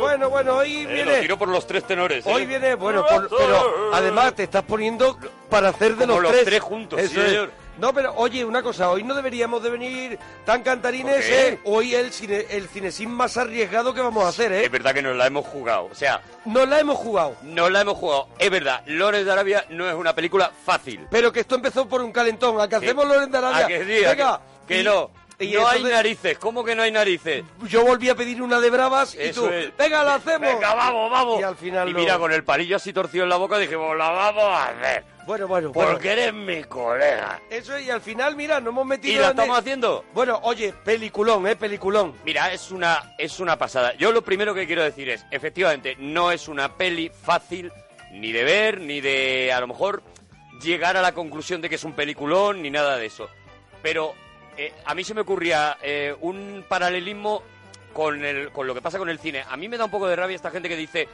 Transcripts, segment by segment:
Bueno, bueno, hoy Eh, viene... lo tiro por los tres tenores. ¿eh? Hoy viene, bueno, por- pero además te estás poniendo para hacer de Como los, los tres juntos, Eso sí, es. señor. No, pero oye, una cosa, hoy no deberíamos de venir tan cantarines. ¿eh? Hoy el cine, el cinesín más arriesgado que vamos a hacer, ¿eh? Es verdad que nos la hemos jugado. O sea, Nos la hemos jugado. nos la hemos jugado. Es verdad, Lores de Arabia no es una película fácil. Pero que esto empezó por un calentón. ¿A que hacemos Loren de Arabia? ¿A que sí? ¿A Venga. que, que Y- no? y no hay narices. ¿Cómo que no hay narices? Yo volví a pedir una de bravas y tú, es. venga, la hacemos. Venga, vamos, vamos. Y al final Y no. mira, con el palillo así torcido en la boca dijimos, la vamos a hacer. Bueno, bueno, bueno. Porque eres mi colega. Eso es, y al final, mira, nos hemos metido ¿Y la estamos el- haciendo? Bueno, oye, peliculón, ¿eh? Peliculón. Mira, es una, es una pasada. Yo lo primero que quiero decir es, efectivamente, no es una peli fácil ni de ver, ni de, a lo mejor, llegar a la conclusión de que es un peliculón, ni nada de eso. Pero eh, a mí se me ocurría eh, un paralelismo con, el, con lo que pasa con el cine. A mí me da un poco de rabia esta gente que dice,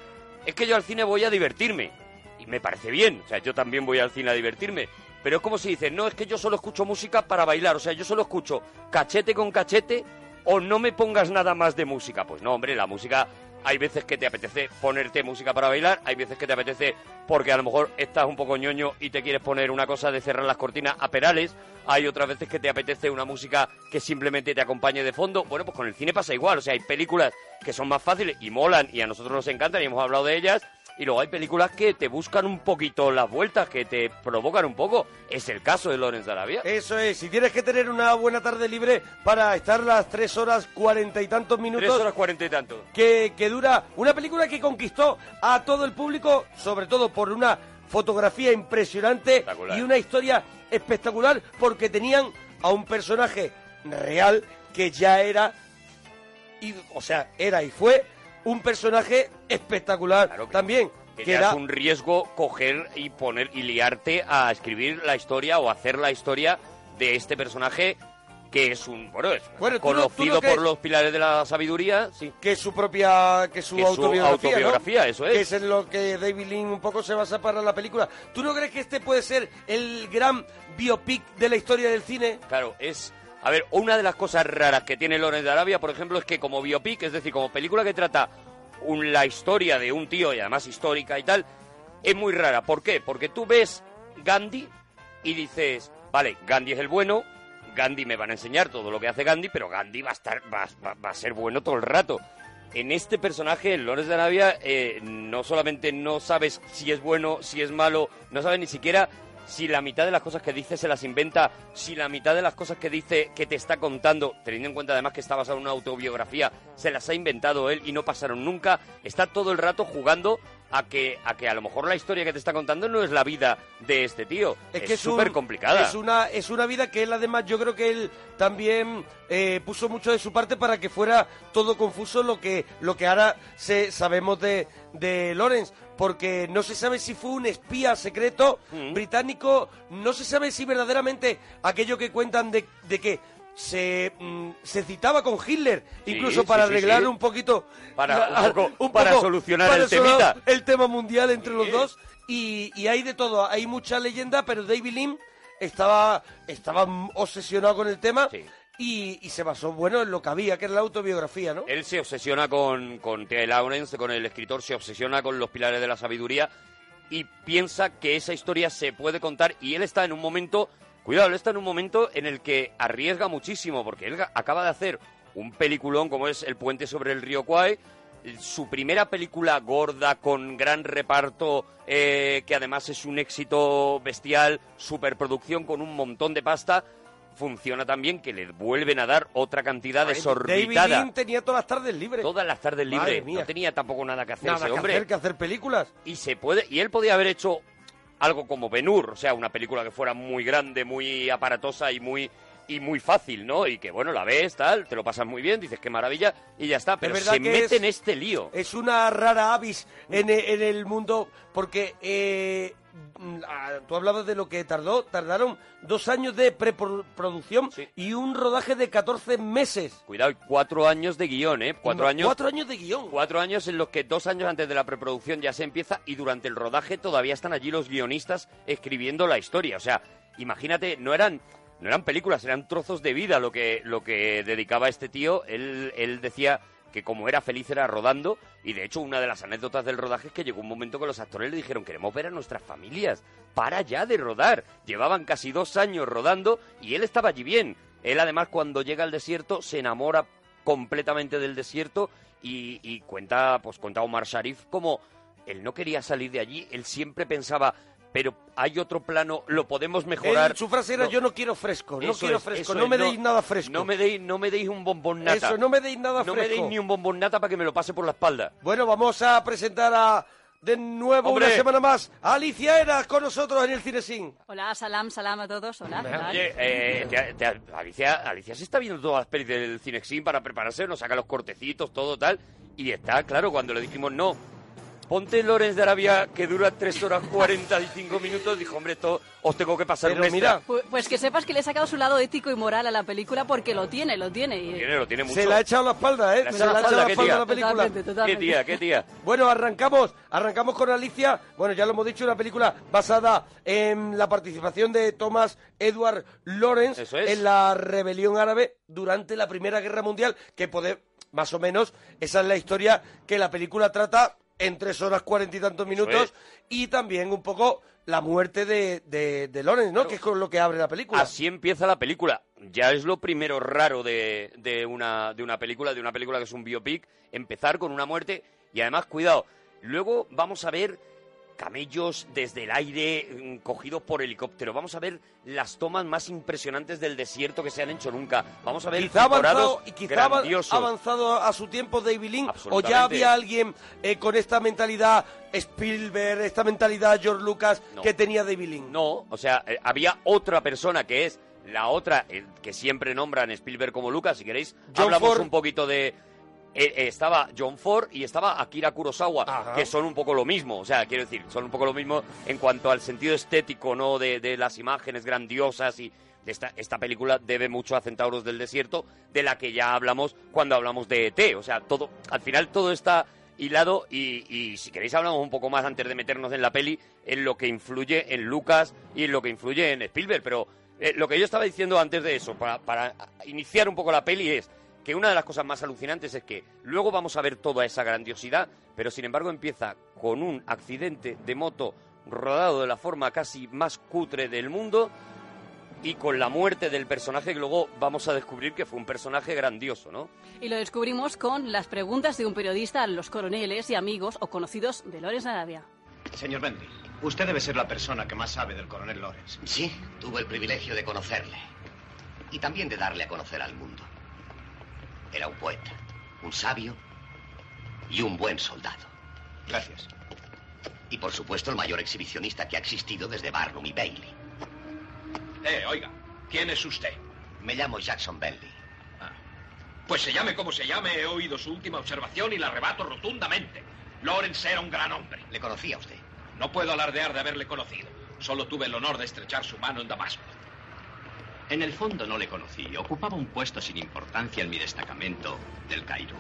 es que yo al cine voy a divertirme. Y me parece bien, o sea, yo también voy al cine a divertirme. Pero es como si dices, no, es que yo solo escucho música para bailar, o sea, yo solo escucho cachete con cachete o no me pongas nada más de música. Pues no, hombre, la música hay veces que te apetece ponerte música para bailar, hay veces que te apetece porque a lo mejor estás un poco ñoño y te quieres poner una cosa de cerrar las cortinas a perales, hay otras veces que te apetece una música que simplemente te acompañe de fondo. Bueno, pues con el cine pasa igual, o sea, hay películas que son más fáciles y molan y a nosotros nos encantan y hemos hablado de ellas. Y luego hay películas que te buscan un poquito las vueltas, que te provocan un poco. Es el caso de Lorenz de Arabia. Eso es, si tienes que tener una buena tarde libre para estar las tres horas cuarenta y tantos minutos... Tres horas cuarenta y tanto. que, que dura una película que conquistó a todo el público, sobre todo por una fotografía impresionante y una historia espectacular, porque tenían a un personaje real que ya era, y, o sea, era y fue un personaje espectacular Claro que- también. Que, era, es un riesgo coger y poner y liarte a escribir la historia o hacer la historia de este personaje que es un bueno es Bueno, conocido no por los pilares de la sabiduría sí que es su propia que su Que autobiografía, eso es. que es en lo que David Lynn un poco se basa para la película ¿tú no crees que este puede ser el gran biopic de la historia del cine? claro es a ver una de las cosas raras que tiene Lorenz de Arabia por ejemplo es que como biopic es decir como película que trata un- la historia de un tío y además histórica y tal es muy rara ¿por qué? porque tú ves Gandhi y dices vale Gandhi es el bueno Gandhi me van a enseñar todo lo que hace Gandhi, pero Gandhi va a estar, va, a ser bueno todo el rato. En este personaje, en Lawrence de Arabia, eh, no solamente no sabes si es bueno, si es malo, no sabes ni siquiera si la mitad de las cosas que dice se las inventa, si la mitad de las cosas que dice que te está contando, teniendo en cuenta además que está basado en una autobiografía, se las ha inventado él y no pasaron nunca, está todo el rato jugando a que, a que a lo mejor la historia que te está contando no es la vida de este tío. Es que es un- súper complicada. Es una, es una vida que él además, yo creo que él también eh, puso mucho de su parte para que fuera todo confuso lo que, lo que ahora se, sabemos de, de Lawrence. Porque no se sabe si fue un espía secreto Mm. británico, no se sabe si verdaderamente aquello que cuentan de, de que se, mm, se citaba con Hitler, incluso sí, para sí, arreglar sí. un poquito... Para- la- un poco- para solucionar el temita. el tema mundial entre los dos y, y hay de todo, hay mucha leyenda, pero David Lim estaba, estaba obsesionado con el tema y, y se basó, bueno, en lo que había, que era la autobiografía, ¿no? Él se obsesiona con, con T. Lawrence, con el escritor, se obsesiona con los pilares de la sabiduría y piensa que esa historia se puede contar y él está en un momento, cuidado, él está en un momento en el que arriesga muchísimo porque él acaba de hacer un peliculón como es El puente sobre el río Kwai, su primera película gorda con gran reparto eh, que además es un éxito bestial, superproducción con un montón de pasta. Funciona también que le vuelven a dar otra cantidad David desorbitada. Lim tenía todas las tardes libres. Todas las tardes libres. No tenía tampoco nada que hacer Nada ese que hombre. hacer que hacer películas. Y se puede. Y él podía haber hecho algo como Ben-Hur, o sea, una película que fuera muy grande, muy aparatosa y muy y muy fácil, ¿no? Y que bueno, la ves, tal, te lo pasas muy bien, dices qué maravilla y ya está. Pero se mete es- en este lío. Es una rara avis en, e- en el mundo porque eh, mm, tú hablabas de lo que tardó, tardaron dos años de preproducción Sí. y un rodaje de 14 meses. Cuidado, cuatro años de guion, ¿eh? Cuatro años. Cuatro años de guion. Cuatro años en los que dos años antes de la preproducción ya se empieza y durante el rodaje todavía están allí los guionistas escribiendo la historia. O sea, imagínate, no eran no eran películas, eran trozos de vida lo que, lo que dedicaba este tío. Él, él decía que como era feliz era rodando y de hecho una de las anécdotas del rodaje es que llegó un momento que los actores le dijeron queremos ver a nuestras familias, para ya de rodar. Llevaban casi dos años rodando y él estaba allí bien. Él además cuando llega al desierto se enamora completamente del desierto y, cuenta, pues cuenta Omar Sharif como él no quería salir de allí, él siempre pensaba, pero hay otro plano, lo podemos mejorar. Él, su frase era No. yo no quiero fresco, no quiero es, fresco, no es, me deis nada fresco. No me deis, no me deis un bombón nata. Eso, no me deis nada No me fresco. deis ni un bombón nata para que me lo pase por la espalda. Bueno, vamos a presentar a de nuevo Hombre. una semana más a Alicia Eras con nosotros en el Cinesin. Hola, salam, salam a todos. Hola. ¿qué tal? Oye, eh, te- te- Alicia, Alicia se está viendo todas las pelis del Cinexin para prepararse, nos saca los cortecitos, todo tal. Y está, claro, cuando le dijimos no, ponte Lorenz de Arabia que dura 3 horas 45 minutos, dijo, hombre, esto os tengo que pasar Pero un mira, Pu- Pues que sepas que le he sacado su lado ético y moral a la película porque lo tiene, lo tiene. Y- Tiene, lo tiene mucho. se la ha echado la espalda, ¿eh? Le ha Se la ha la echado la espalda, qué a la película. Totalmente, ¿Qué totalmente. tía, qué tía? Bueno, arrancamos, arrancamos con Alicia. Bueno, ya lo hemos dicho, una película basada en la participación de Thomas Edward Lawrence es. en la rebelión árabe durante la Primera Guerra Mundial, que puede, más o menos, esa es la historia que la película trata en tres horas cuarenta y tantos minutos es. y también un poco la muerte de, de, de Lawrence, ¿no? Que es con lo que abre la película. Así empieza la película. Ya es lo primero raro de, de una, de una película, de una película que es un biopic, empezar con una muerte y además, cuidado, luego vamos a ver camellos desde el aire mm, cogidos por helicóptero. Vamos a ver las tomas más impresionantes del desierto que se han hecho nunca. Vamos a ver quizá avanzado, y quizá grandiosos. avanzado a su tiempo David Lynn o ya había alguien eh, con esta mentalidad Spielberg, esta mentalidad George Lucas No. que tenía David Lynn. No, o sea, eh, había otra persona que es la otra eh, que siempre nombran Spielberg como Lucas. Si queréis, John hablamos Ford. un poquito de. Eh, eh, estaba John Ford y estaba Akira Kurosawa, Ajá. que son un poco lo mismo. O sea, quiero decir, son un poco lo mismo en cuanto al sentido estético, ¿no? De, de las imágenes grandiosas y. de Esta, esta película debe mucho a Centauros del Desierto, de la que ya hablamos cuando hablamos de ET. O sea, todo, al final todo está hilado y, y si queréis hablamos un poco más antes de meternos en la peli en lo que influye en Lucas y en lo que influye en Spielberg. Pero eh, lo que yo estaba diciendo antes de eso, para, para iniciar un poco la peli, es que una de las cosas más alucinantes es que luego vamos a ver toda esa grandiosidad, pero sin embargo empieza con un accidente de moto rodado de la forma casi más cutre del mundo y con la muerte del personaje que luego vamos a descubrir que fue un personaje grandioso, ¿no? Y lo descubrimos con las preguntas de un periodista a los coroneles y amigos o conocidos de Lawrence Arabia. Señor Bentley, usted debe ser la persona que más sabe del coronel Lawrence. Sí, tuve el privilegio de conocerle. Y también de darle a conocer al mundo. Era un poeta, un sabio y un buen soldado. Gracias. Y por supuesto el mayor exhibicionista que ha existido desde Barnum y Bailey. Eh, oiga, ¿quién es usted? Me llamo Jackson Bentley. Ah. Pues se llame como se llame, he oído su última observación y la rebato rotundamente. Lawrence era un gran hombre. ¿Le conocía usted? No puedo alardear de haberle conocido. Solo tuve el honor de estrechar su mano en Damasco. En el fondo no le conocí. Ocupaba un puesto sin importancia en mi destacamento del Cairo.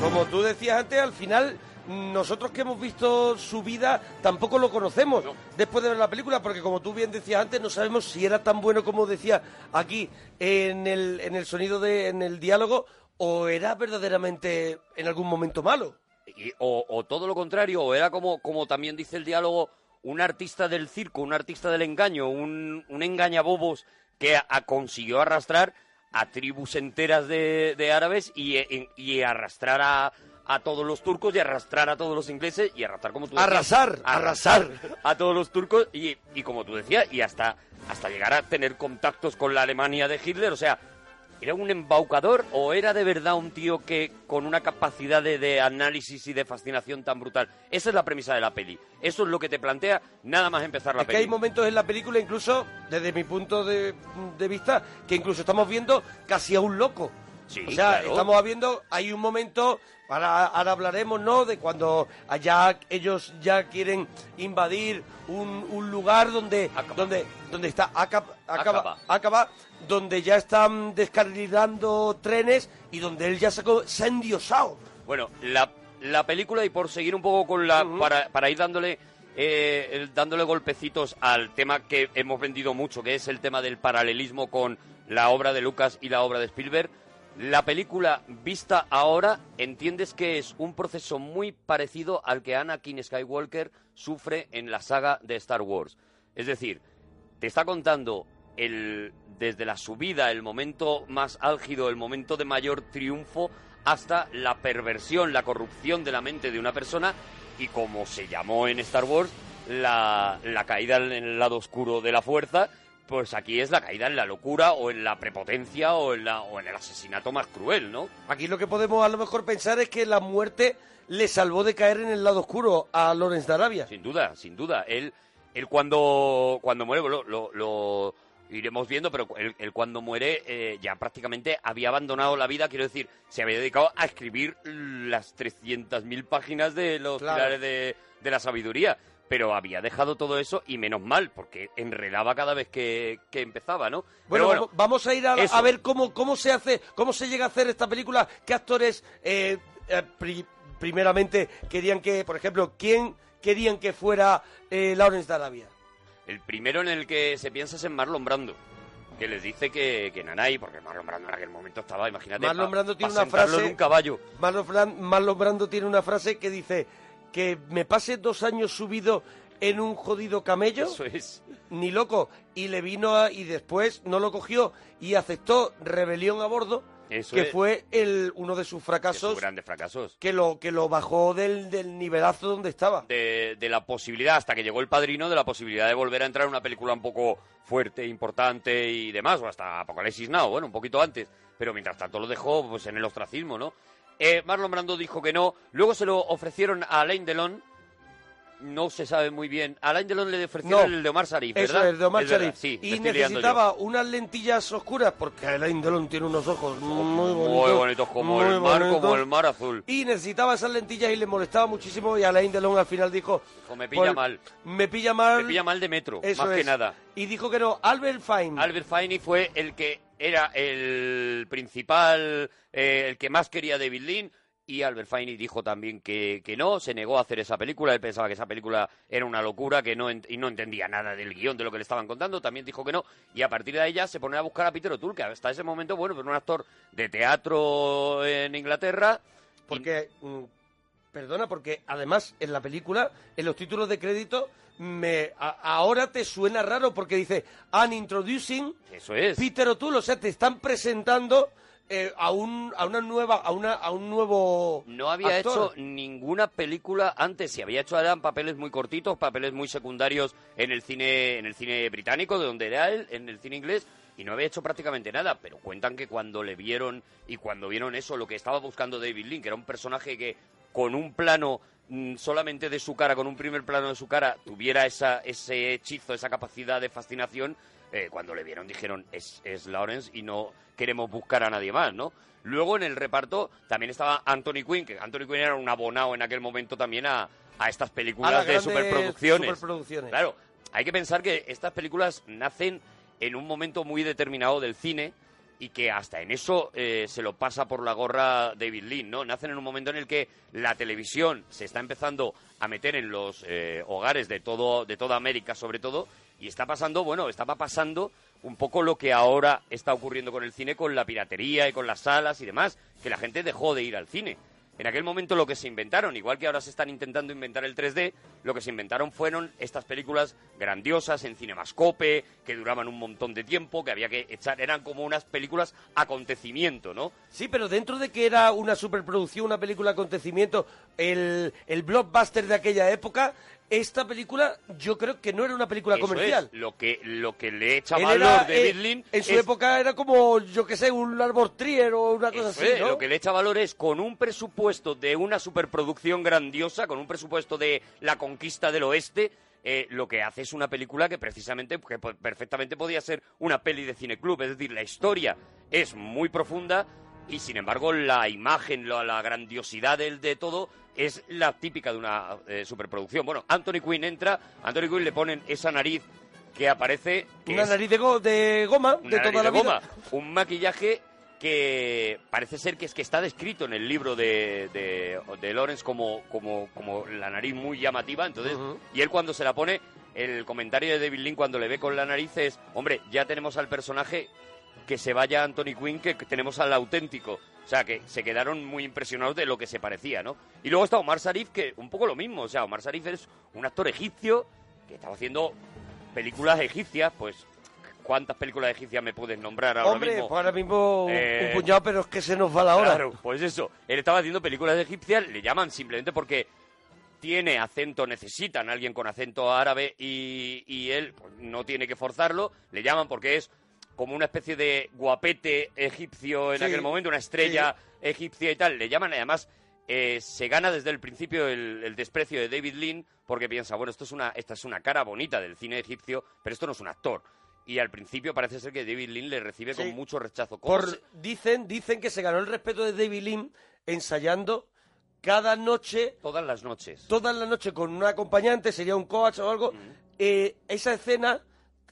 Como tú decías antes, al final nosotros que hemos visto su vida tampoco lo conocemos No. después de ver la película, porque como tú bien decías antes, no sabemos si era tan bueno como decía aquí en el, en el sonido de, en el diálogo, o era verdaderamente en algún momento malo. Y- o, o todo lo contrario, o era como, como también dice el diálogo, un artista del circo, un artista del engaño, un, un engañabobos que a- a- consiguió arrastrar a tribus enteras de, de árabes y, e- y arrastrar a, a todos los turcos y arrastrar a todos los ingleses y arrastrar como tú decías, Arrasar, arrasar. a todos los turcos y, y como tú decías, y hasta, hasta llegar a tener contactos con la Alemania de Hitler, o sea, ¿Era un embaucador o era de verdad un tío que con una capacidad de, de análisis y de fascinación tan brutal? Esa es la premisa de la peli. Eso es lo que te plantea nada más empezar la Es que peli. hay momentos en la película, incluso desde mi punto de, de vista, que incluso estamos viendo casi a un loco. Sí, o sea, claro. estamos viendo, hay un momento, ahora, ahora hablaremos, ¿no? De cuando allá ellos ya quieren invadir un, un lugar donde, Acaba. donde, donde está Acab- acaba, Acaba. acaba, donde ya están descarrilando trenes y donde él ya se se ha endiosado. Bueno, la, la película, y por seguir un poco con la. Para, para ir dándole eh, el- dándole golpecitos al tema que hemos vendido mucho, que es el tema del paralelismo con la obra de Lucas y la obra de Spielberg. La película vista ahora entiendes que es un proceso muy parecido al que Anakin Skywalker sufre en la saga de Star Wars. Es decir, te está contando el, desde la subida, el momento más álgido, el momento de mayor triunfo, hasta la perversión, la corrupción de la mente de una persona y como se llamó en Star Wars, la, la caída en el lado oscuro de la fuerza, pues aquí es la caída en la locura o en la prepotencia o en, la, o en el asesinato más cruel, ¿no? Aquí lo que podemos a lo mejor pensar es que la muerte le salvó de caer en el lado oscuro a Lawrence de Arabia. Sin duda, sin duda. Él, él cuando, cuando muere, lo, lo- lo iremos viendo, pero él, él cuando muere eh, ya prácticamente había abandonado la vida, quiero decir, se había dedicado a escribir las 300.000 páginas de los Claro. pilares de, de la sabiduría. Pero había dejado todo eso y menos mal, porque enredaba cada vez que, que empezaba, ¿no? Bueno, vamos- a ir a, a ver cómo, cómo se hace, cómo se llega a hacer esta película, qué actores eh, eh, pri- primeramente querían que, por ejemplo, quién querían que fuera eh, Lawrence de Arabia. El primero en el que se piensa es en Marlon Brando, que les dice que, que Nanay, porque Marlon Brando en aquel momento estaba, imagínate, Marlon pa- Brando tiene pa una frase- en un caballo. Marlon, Bran- Marlon Brando tiene una frase que dice que me pase dos años subido en un jodido camello, Eso es. ni loco, y le vino a- y después no lo cogió y aceptó rebelión a bordo, Eso que es. fue el uno de sus de fracasos sus grandes fracasos. que lo que lo bajó del, del nivelazo donde estaba. De, de la posibilidad, hasta que llegó el padrino, de la posibilidad de volver a entrar en una película un poco fuerte, importante y demás, o hasta Apocalipsis Now, bueno, un poquito antes. Pero mientras tanto lo dejó pues en el ostracismo, ¿no? Eh, Marlon Brando dijo que no. Luego se lo ofrecieron a Alain Delon. No se sabe muy bien. Alain Delon le ofrecieron No. el de Omar Sharif, Eso ¿verdad? es, de Omar Sharif. sí, y necesitaba unas lentillas oscuras, porque Alain Delon tiene unos ojos muy bonitos. Muy bonitos, como muy el mar, como el mar azul. Y necesitaba esas lentillas y le molestaba muchísimo y Alain Delon al final dijo... Me pilla "Pues, mal. Me pilla mal. Me pilla mal de metro, Eso más que nada. Y dijo que no. Albert Fine. Albert Finney fue el que era el principal, eh, el que más quería David Lean. Y Albert Finney dijo también que, que no, se negó a hacer esa película. Él pensaba que esa película era una locura que no y no entendía nada del guion, de lo que le estaban contando. También dijo que no. Y a partir de ahí ya se pone a buscar a Peter O'Toole, que hasta ese momento, bueno, pues un actor de teatro en Inglaterra. Porque, mm, perdona, porque además en la película, en los títulos de crédito, me, a- ahora te suena raro porque dice, and introducing Eso es. Peter O'Toole, o sea, te están presentando eh, a, un, a una nueva, a, una, a un nuevo No había actor. hecho ninguna película antes. Si había hecho eran papeles muy cortitos, papeles muy secundarios en el cine, en el cine británico, de donde era él, en el cine inglés, y no había hecho prácticamente nada. Pero cuentan que cuando le vieron y cuando vieron eso, lo que estaba buscando David Lynn, que era un personaje que con un plano mm, solamente de su cara, con un primer plano de su cara, tuviera esa, ese hechizo, esa capacidad de fascinación, eh, cuando le vieron dijeron es, es Lawrence y no queremos buscar a nadie más, ¿no? Luego en el reparto también estaba Anthony Quinn, que Anthony Quinn era un abonado en aquel momento también a, a estas películas las de superproducciones. Claro, hay que pensar que estas películas nacen en un momento muy determinado del cine y que hasta en eso eh, se lo pasa por la gorra David Lean, ¿no? Nacen en un momento en el que la televisión se está empezando a meter en los eh, hogares de todo de toda América, sobre todo, y está pasando, bueno, estaba pasando un poco lo que ahora está ocurriendo con el cine, con la piratería y con las salas y demás, que la gente dejó de ir al cine. En aquel momento lo que se inventaron, igual que ahora se están intentando inventar el 3D, lo que se inventaron fueron estas películas grandiosas en cinemascope, que duraban un montón de tiempo, que había que echar, eran como unas películas acontecimiento, ¿no? Sí, pero dentro de que era una superproducción, una película acontecimiento, el, el blockbuster de aquella época, esta película yo creo que no era una película Eso comercial. es, lo que lo que le echa valor era, David eh, en su es- época era como, yo que sé, un Arbor Trier o una cosa Eso así, es, ¿no? Lo que le echa valor es con un presupuesto de una superproducción grandiosa, con un presupuesto de la conquista del oeste, eh, lo que hace es una película que precisamente, que perfectamente podía ser una peli de cineclub. Es decir, la historia es muy profunda y sin embargo la imagen, la, la grandiosidad del, de todo es la típica de una eh, superproducción. Bueno, Anthony Quinn entra, Anthony Quinn le ponen esa nariz que aparece... que Una es- nariz de, go- de goma, una de nariz toda la de vida. goma, un maquillaje que parece ser que es que está descrito en el libro de, de, de Lawrence como, como, como la nariz muy llamativa, entonces, y él cuando se la pone, el comentario de David Lynn cuando le ve con la nariz es, hombre, ya tenemos al personaje que se vaya Anthony Quinn, que tenemos al auténtico. O sea, que se quedaron muy impresionados de lo que se parecía, ¿no? Y luego está Omar Sharif, que un poco lo mismo. O sea, Omar Sharif es un actor egipcio que estaba haciendo películas egipcias, pues... ¿Cuántas películas egipcias me puedes nombrar ahora Hombre, mismo? pues ahora mismo Eh, un puñado, pero es que se nos va la hora. Claro, pues eso. Él estaba haciendo películas egipcias, le llaman simplemente porque tiene acento, necesitan a alguien con acento árabe y, y él pues, no tiene que forzarlo. Le llaman porque es como una especie de guapete egipcio en Sí, aquel momento, una estrella egipcia y tal. Le llaman, además, eh, se gana desde el principio el, el desprecio de David Lean porque piensa, bueno, esto es una, esta es una cara bonita del cine egipcio, pero esto no es un actor. Y al principio parece ser que David Lean le recibe Sí. con mucho rechazo. ¿Cómo Por, se- dicen, dicen que se ganó el respeto de David Lim ensayando cada noche, Todas las noches. toda la noche con un acompañante, sería un coach o algo. eh, esa escena,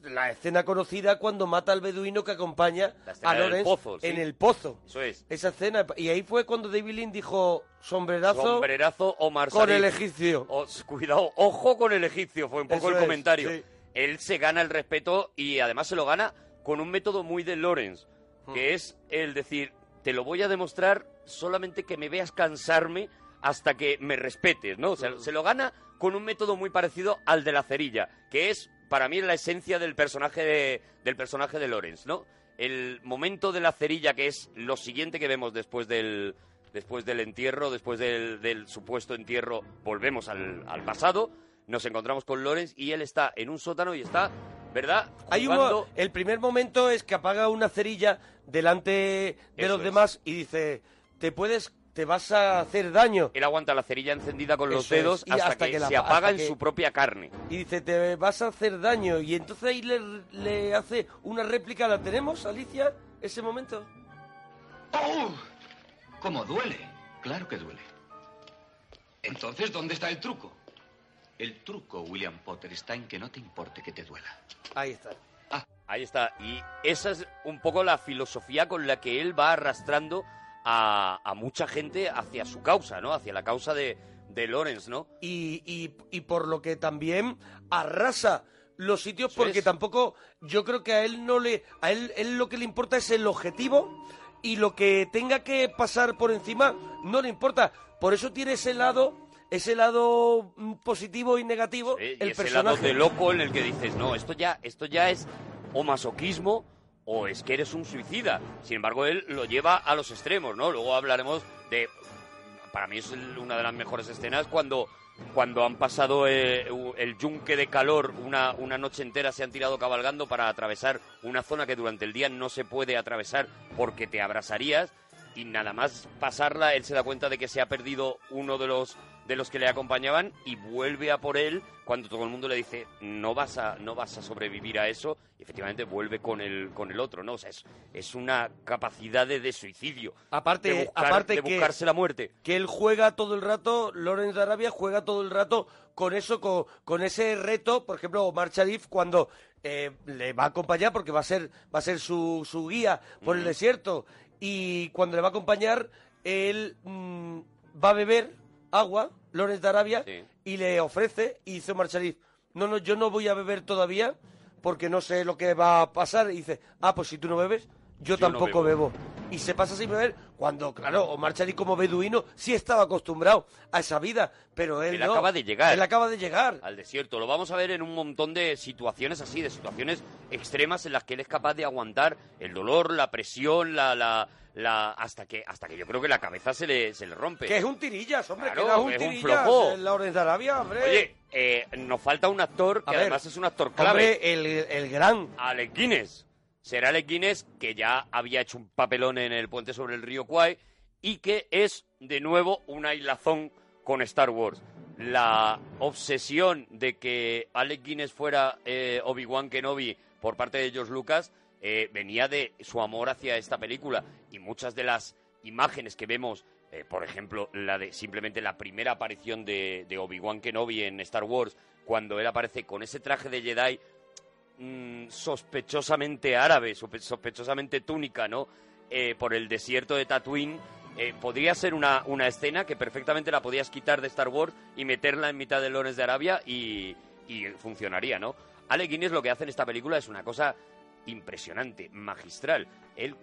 la escena conocida cuando mata al beduino que acompaña a pozo, sí. en el pozo. Eso es. Esa escena, y ahí fue cuando David Lynn dijo sombrerazo Sombrerazo Omar con el egipcio. O- cuidado, ojo con el egipcio, fue un poco Eso el es, comentario. sí. Él se gana el respeto y además se lo gana con un método muy de Lawrence, Hmm. que es el decir, te lo voy a demostrar solamente que me veas cansarme hasta que me respetes, ¿no? O sea, Hmm. se lo gana con un método muy parecido al de la cerilla, que es para mí la esencia del personaje de, del personaje de Lawrence, ¿no? El momento de la cerilla, que es lo siguiente que vemos después del, después del entierro, después del, del supuesto entierro, volvemos al, al pasado, nos encontramos con Lawrence y él está en un sótano y está, ¿verdad? Hay un el primer momento es que apaga una cerilla delante de Eso los es. demás y dice, te puedes, te vas a hacer daño. Él aguanta la cerilla encendida con los Eso es. dedos Y hasta, hasta que, que la se apa- apaga en que- su propia carne. Y dice, te vas a hacer daño. Y entonces ahí le, le hace una réplica. ¿La tenemos, Alicia? Ese momento. ¡Oh! ¿Cómo duele? Claro que duele. Entonces, ¿dónde está el truco? El truco, William Potter, está en que no te importe que te duela. Ahí está. Ahí está. Y esa es un poco la filosofía con la que él va arrastrando a, a mucha gente hacia su causa, ¿no? Hacia la causa de, de Lawrence, ¿no? Y, y- y por lo que también arrasa los sitios porque es. tampoco yo creo que a él no le a él, él lo que le importa es el objetivo y lo que tenga que pasar por encima no le importa por eso tiene ese lado ese lado mm, positivo y negativo Sí, y el ese personaje lado de loco en el que dices, no, esto ya, esto ya es o masoquismo o es que eres un suicida. Sin embargo, él lo lleva a los extremos, ¿no? Luego hablaremos de... Para mí es una de las mejores escenas cuando, cuando han pasado eh, el yunque de calor una, una noche entera, se han tirado cabalgando para atravesar una zona que durante el día no se puede atravesar porque te abrasarías y nada más pasarla él se da cuenta de que se ha perdido uno de los de los que le acompañaban y vuelve a por él cuando todo el mundo le dice no vas a no vas a sobrevivir a eso y efectivamente vuelve con el con el otro no o sea es, es una capacidad de, de suicidio Aparte- de, buscar- aparte de que- buscarse la muerte. que él juega todo el rato, Lorenz de Arabia juega todo el rato con eso, con, con ese reto, por ejemplo, Omar Sharif cuando eh, le va a acompañar, porque va a ser, va a ser su, su guía por el desierto, y cuando le va a acompañar, él mm, va a beber agua, Lorenz de Arabia, Sí. y le ofrece, y dice Omar Sharif, no, no, yo no voy a beber todavía, porque no sé lo que va a pasar, y dice, ah, pues si tú no bebes, yo, Yo no tampoco bebo. bebo. Y se pasa sin beber cuando, claro, Omar Sharif como beduino sí estaba acostumbrado a esa vida, pero él, Él no. acaba de llegar. Él acaba de llegar. al desierto. Lo vamos a ver en un montón de situaciones así, de situaciones extremas en las que él es capaz de aguantar el dolor, la presión, la, la, la hasta que hasta que yo creo que la cabeza se le, se le rompe. Que es un tirillas, hombre, Claro, que no es un es un tirillas. flojo. el Lawrence de Arabia, hombre. Oye, eh, nos falta un actor que ver, además es un actor clave. hombre, el, el gran. Alec Guinness. Será Alec Guinness, que ya había hecho un papelón en el puente sobre el río Kwai y que es, de nuevo, una hilazón con Star Wars. La obsesión de que Alec Guinness fuera eh, Obi-Wan Kenobi por parte de George Lucas eh, venía de su amor hacia esta película y muchas de las imágenes que vemos, eh, por ejemplo, la de simplemente la primera aparición de, Obi-Wan Kenobi en Star Wars, cuando él aparece con ese traje de Jedi mm, sospechosamente árabe, sospe- sospechosamente túnica, ¿no? eh, por el desierto de Tatooine. podría ser una, una escena que perfectamente la podías quitar de Star Wars y meterla en mitad de Lawrence de Arabia y, y funcionaría, ¿no? Alec Guinness lo que hace en esta película es una cosa impresionante, magistral. Él,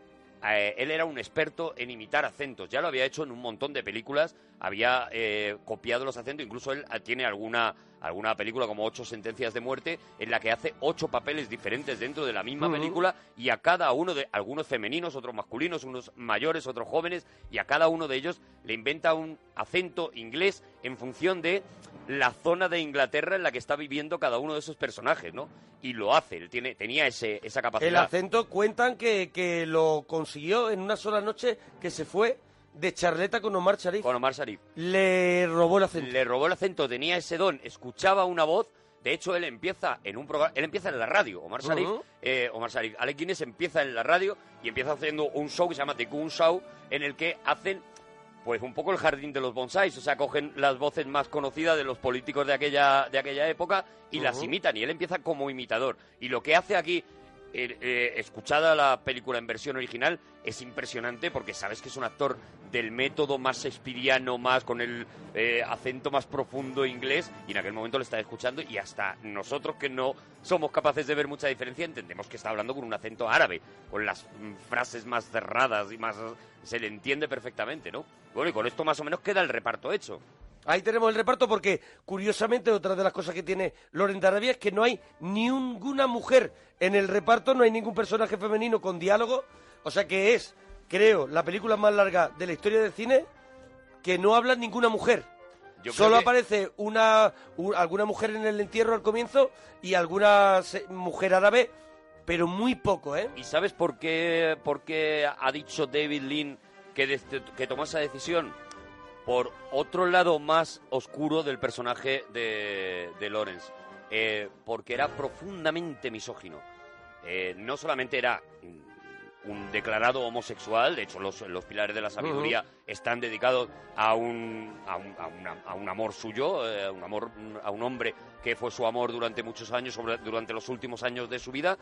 eh, él era un experto en imitar acentos, ya lo había hecho en un montón de películas, había eh, copiado los acentos, incluso él eh, tiene alguna, alguna película como Ocho Sentencias de Muerte, en la que hace ocho papeles diferentes dentro de la misma película y a cada uno de, algunos femeninos, otros masculinos, unos mayores, otros jóvenes, y a cada uno de ellos le inventa un acento inglés en función de la zona de Inglaterra en la que está viviendo cada uno de esos personajes, ¿no? Y lo hace, él tiene, tenía ese, esa capacidad. El acento cuentan que, que lo consiguió en una sola noche que se fue de charleta con Omar Sharif. Con Omar Sharif. Le robó el acento. Le robó el acento, tenía ese don, escuchaba una voz. De hecho, él empieza en un programa, él empieza en la radio. Omar Sharif, eh, Omar Sharif, Alec Guinness empieza en la radio y empieza haciendo un show que se llama The Goon Show, en el que hacen, pues, un poco el jardín de los bonsáis. O sea, cogen las voces más conocidas de los políticos de aquella, de aquella época y las Ujú. imitan. Y él empieza como imitador. Y lo que hace aquí, eh, eh, escuchada la película en versión original, es impresionante porque sabes que es un actor del método más shakespeariano, más con el eh, acento más profundo inglés, y en aquel momento lo está escuchando, y hasta nosotros que no somos capaces de ver mucha diferencia, entendemos que está hablando con un acento árabe, con las mm, frases más cerradas y más... se le entiende perfectamente, ¿no? Bueno, y con esto más o menos queda el reparto hecho. Ahí tenemos el reparto porque, curiosamente, otra de las cosas que tiene Loren de Arabia es que no hay ninguna mujer en el reparto, no hay ningún personaje femenino con diálogo. O sea que es, creo, la película más larga de la historia del cine que no habla ninguna mujer. Yo Solo que- aparece una u- alguna mujer en el entierro al comienzo y alguna se- mujer árabe, pero muy poco, ¿eh? ¿Y sabes por qué, por qué ha dicho David Lean que, que tomó esa decisión? Por otro lado más oscuro del personaje de, de Lawrence. Eh, porque era profundamente misógino. Eh, no solamente era un declarado homosexual, de hecho los, los pilares de la sabiduría están dedicados a un, a un, a una- a un amor suyo, eh, a un amor a un hombre que fue su amor durante muchos años, sobre- durante los últimos años de su vida,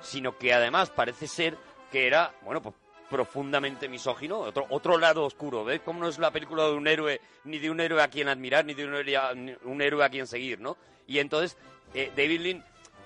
sino que además parece ser que era, bueno, pues profundamente misógino, otro, otro lado oscuro, ¿ves? Cómo no es la película de un héroe, ni de un héroe a quien admirar, ni de un héroe a, un héroe a quien seguir, ¿no? Y entonces, eh, David Lean,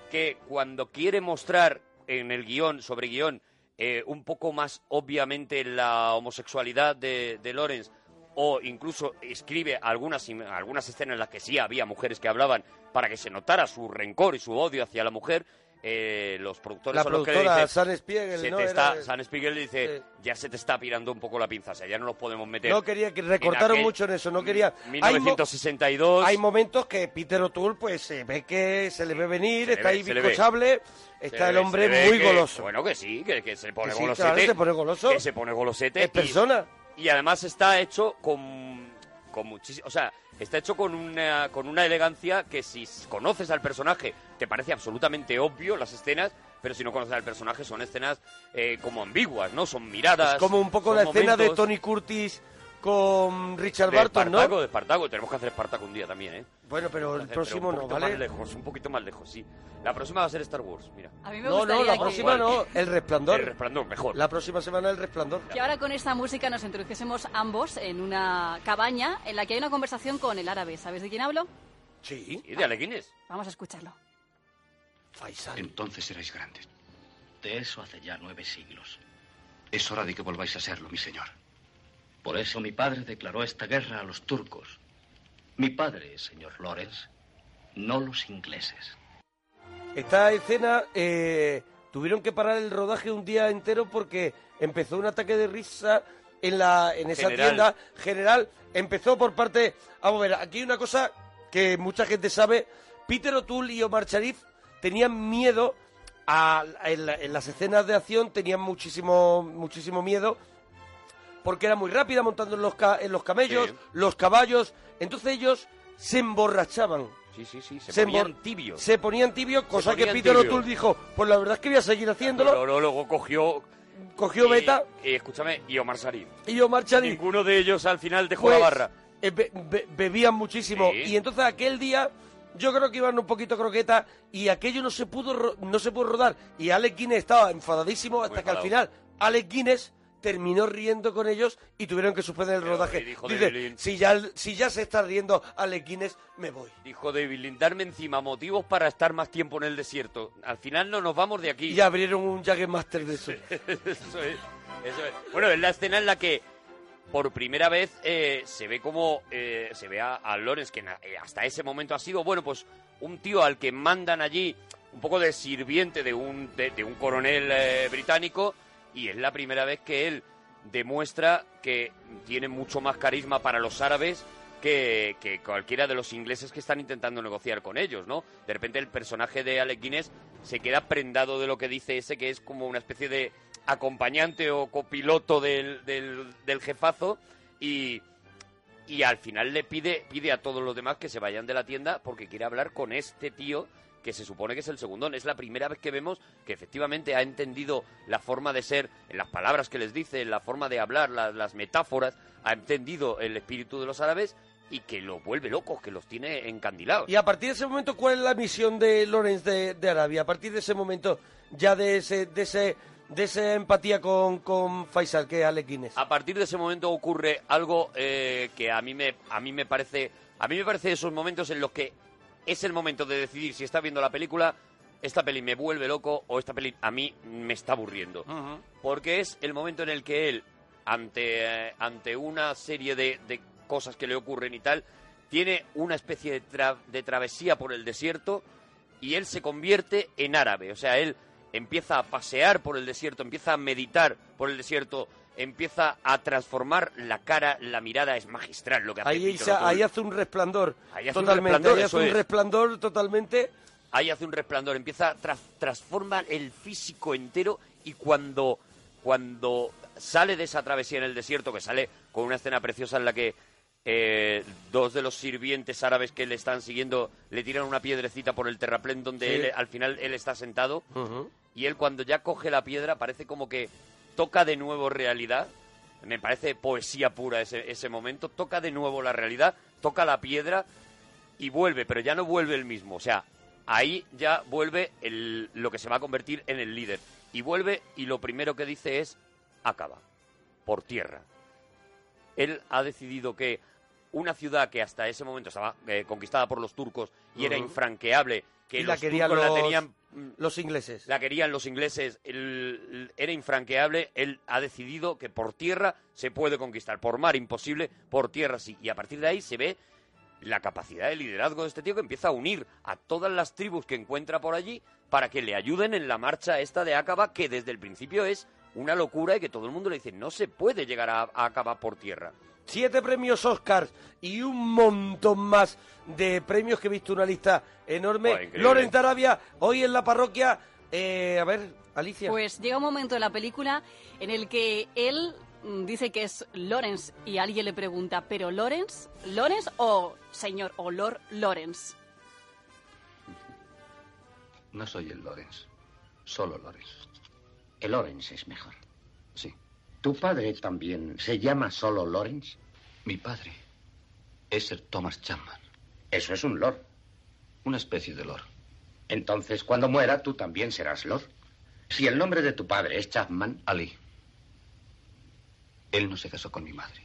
que cuando quiere mostrar en el guion, sobre guion, eh, un poco más obviamente la homosexualidad de, de Lawrence, o incluso escribe algunas, algunas escenas en las que sí había mujeres que hablaban para que se notara su rencor y su odio hacia la mujer, eh, los productores La son los que le dicen, San Spiegel, se ¿no? te Era- está, San Spiegel le dice, ya se te está pirando un poco la pinza, o sea, ya no nos podemos meter. No quería que recortaron aquel- mucho en eso, no quería. Hay mo- 1962. Hay momentos que Peter O'Toole, pues se ve que se le ve venir, le está ve, ahí se le ve. bizcochable, Se está el ve- hombre se ve muy que- goloso. Bueno, que sí, que, que se pone Que sí, golosete. claro, se pone goloso. Que se pone golosete. Es y- persona. Y, además está hecho con, con muchísimo... O sea, está hecho con una, con una elegancia que si conoces al personaje te parece absolutamente obvio las escenas, pero si no conoces al personaje son escenas eh, como ambiguas, ¿no? Son miradas. Es como un poco la escena de Tony Curtis con Richard de Barton, Espartaco, ¿no? de Espartaco. Tenemos que hacer Espartaco un día también, ¿eh? Bueno, pero el Hacer- próximo un no, ¿vale? más lejos, un poquito más lejos, sí. La próxima va a ser Star Wars, mira. A mí me No, no, la que- próxima no, El Resplandor. El resplandor, mejor. La próxima semana El Resplandor. Que ahora con esta música nos introdujésemos ambos en una cabaña en la que hay una conversación con el árabe. ¿Sabes de quién hablo? Sí. Sí, de Alequines. Vamos a escucharlo. Faisal. Entonces seráis grandes. De eso hace ya nueve siglos. Es hora de que volváis a serlo, mi señor. Por eso mi padre declaró esta guerra a los turcos. Mi padre, señor Lawrence, no los ingleses. Esta escena eh, tuvieron que parar el rodaje un día entero porque empezó un ataque de risa en la en esa General. tienda general. Empezó por parte. Vamos a ver, aquí hay una cosa que mucha gente sabe. Peter O'Toole y Omar Sharif tenían miedo a, en, la- en las escenas de acción, tenían muchísimo, muchísimo miedo porque era muy rápida montando en los, ca- en los camellos, Sí. los caballos. Entonces ellos se emborrachaban. Sí, sí, sí. Se, Se ponían tibios. Se ponían tibios, cosa que Peter. O'Toole dijo, pues la verdad es que voy a seguir haciéndolo. Pero luego, luego cogió... Cogió beta Y, escúchame, y Omar Sharif. y Omar Sharif Ninguno de ellos al final dejó pues, la barra. eh, be- be- bebían muchísimo. Sí. Y entonces aquel día yo creo que iban un poquito croqueta y aquello no se pudo ro- no se pudo rodar. Y Alex Guinness estaba enfadadísimo hasta Muy que al final Alex Guinness terminó riendo con ellos y tuvieron que suspender el rodaje. dijo Dice, David si ya, si ya se está riendo Alequines, me voy. Dijo David Lynch, darme encima motivos para estar más tiempo en el desierto. Al final no nos vamos de aquí. Y abrieron un Master de eso. eso es, eso es. Bueno, es la escena en la que por primera vez eh, se ve como eh, se ve a, a Lawrence, que na- eh, hasta ese momento ha sido, bueno, pues un tío al que mandan allí un poco de sirviente de un, de, de un coronel eh, británico y es la primera vez que él demuestra que tiene mucho más carisma para los árabes que, que cualquiera de los ingleses que están intentando negociar con ellos, ¿no? De repente el personaje de Alec Guinness se queda prendado de lo que dice ese, que es como una especie de acompañante o copiloto del, del, del jefazo y, y al final le pide, pide a todos los demás que se vayan de la tienda porque quiere hablar con este tío que se supone que es el segundón. Es la primera vez que vemos que efectivamente ha entendido la forma de ser, en las palabras que les dice, en la forma de hablar, la- las metáforas, ha entendido el espíritu de los árabes y que los vuelve locos, que los tiene encandilados. Y a partir de ese momento, ¿cuál es la misión de Lorenz de, de Arabia? A partir de ese momento, ya de ese, de ese, de esa empatía con, con Faisal, que es Alequines. A partir de ese momento ocurre algo eh, que a mí me a mí me parece a mí me parece esos momentos en los que es el momento de decidir si está viendo la película esta peli me vuelve loco o esta peli a mí me está aburriendo porque es el momento en el que él ante eh, ante una serie de, de cosas que le ocurren y tal tiene una especie de, tra- de travesía por el desierto y él se convierte en árabe. O sea, él empieza a pasear por el desierto, empieza a meditar por el desierto, empieza a transformar la cara, la mirada es magistral lo que hace Ahí, ahí hace un resplandor. Ahí hace un totalmente. resplandor, ahí hace un es. resplandor totalmente. Ahí hace un resplandor, empieza a tra- transforma el físico entero y cuando cuando sale de esa travesía en el desierto, que sale con una escena preciosa en la que eh, dos de los sirvientes árabes que le están siguiendo le tiran una piedrecita por el terraplén donde Sí. él, al final él está sentado y él cuando ya coge la piedra parece como que toca de nuevo realidad. Me parece poesía pura ese, ese momento. Toca de nuevo la realidad, toca la piedra y vuelve, pero ya no vuelve el mismo. O sea, ahí ya vuelve el- lo que se va a convertir en el líder. Y vuelve y lo primero que dice es, acaba, por tierra. Él ha decidido que una ciudad que hasta ese momento estaba eh, conquistada por los turcos y era infranqueable, que Y la los querían los, la tenían los ingleses. la querían los ingleses, el- el- era infranqueable, él ha decidido que por tierra se puede conquistar, por mar imposible, por tierra sí. Y a partir de ahí se ve la capacidad de liderazgo de este tío que empieza a unir a todas las tribus que encuentra por allí para que le ayuden en la marcha esta de Acaba, que desde el principio es una locura y que todo el mundo le dice, no se puede llegar a, a Acaba por tierra. Siete premios Oscars y un montón más de premios que he visto una lista enorme. Buah, increíble. Lorenz Arabia, hoy en la parroquia. eh, a ver, Alicia. Pues llega un momento de la película en el que él mm, dice que es Lawrence y alguien le pregunta, ¿pero Lawrence? ¿Lawrence o señor o Lord Lawrence? No soy el Lorenz. Solo Lorenz. El Lawrence es mejor. Sí. ¿Tu padre también se llama solo Lawrence? Mi padre es Sir Thomas Chapman. Eso es un lord. Una especie de lord. Entonces, cuando muera, tú también serás lord. Si el nombre de tu padre es Chapman, Ali. Él no se casó con mi madre.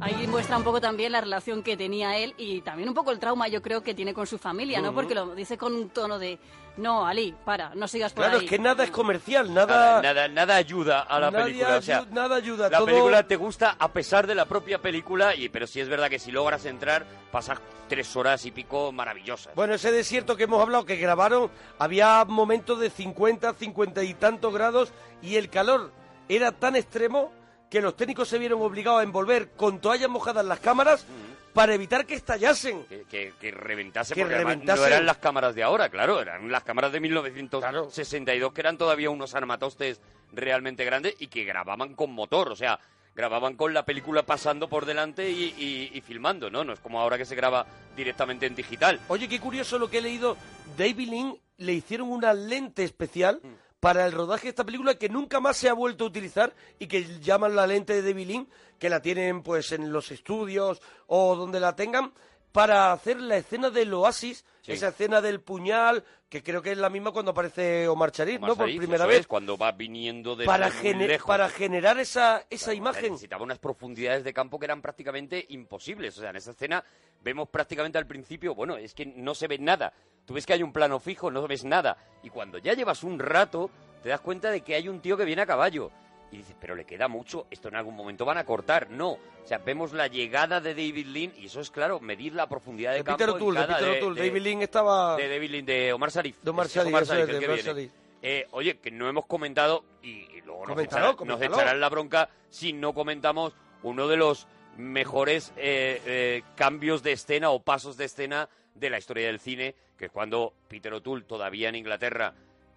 Ahí muestra un poco también la relación que tenía él y también un poco el trauma yo creo que tiene con su familia, ¿no? Porque lo dice con un tono de, no, Ali, para, no sigas por claro, ahí. es que nada es comercial, Nada, nada. nada, nada ayuda a la nadie película. O sea, nada ayuda. La todo- película te gusta a pesar de la propia película, y pero sí es verdad que si logras entrar, pasas tres horas y pico maravillosas. Bueno, ese desierto que hemos hablado, que grabaron, había momentos de 50, 50 y tantos grados y el calor era tan extremo que los técnicos se vieron obligados a envolver con toallas mojadas las cámaras para evitar que estallasen. Que, que, que reventase, Que porque reventase. no eran las cámaras de ahora, claro, eran las cámaras de 1962 que eran todavía unos armatostes realmente grandes y que grababan con motor, o sea, grababan con la película pasando por delante y, y- y filmando, ¿no? No es como ahora que se graba directamente en digital. Oye, qué curioso lo que he leído. David Lynn le hicieron una lente especial para el rodaje de esta película que nunca más se ha vuelto a utilizar y que llaman la lente de David Lynn, que la tienen pues en los estudios o donde la tengan, para hacer la escena del oasis Sí. esa escena del puñal, que creo que es la misma cuando aparece Omar Omar ¿no? Por Sharif, primera vez. es, cuando va viniendo de para, lejos. para generar esa, esa imagen. Necesitaba unas profundidades de campo que eran prácticamente imposibles. O sea, en esa escena vemos prácticamente al principio, bueno, es que no se ve nada. Tú ves que hay un plano fijo, no ves nada. Y cuando ya llevas un rato, te das cuenta de que hay un tío que viene a caballo. Y dices, pero le queda mucho, esto en algún momento van a cortar. No. O sea, vemos la llegada de David Lynn y eso es claro, medir la profundidad de, De campo. Peter O'Toole, de Peter O'Toole. David Lynn estaba... De David Lynn, de Omar Sharif. De Omar Sharif, Omar eso Sharif es, el de que Omar viene. Sharif. Eh, oye, que no hemos comentado y, y luego nos echarán, nos echarán la bronca si no comentamos uno de los mejores eh, eh, cambios de escena o pasos de escena de la historia del cine, que es cuando Peter O'Toole, todavía en Inglaterra,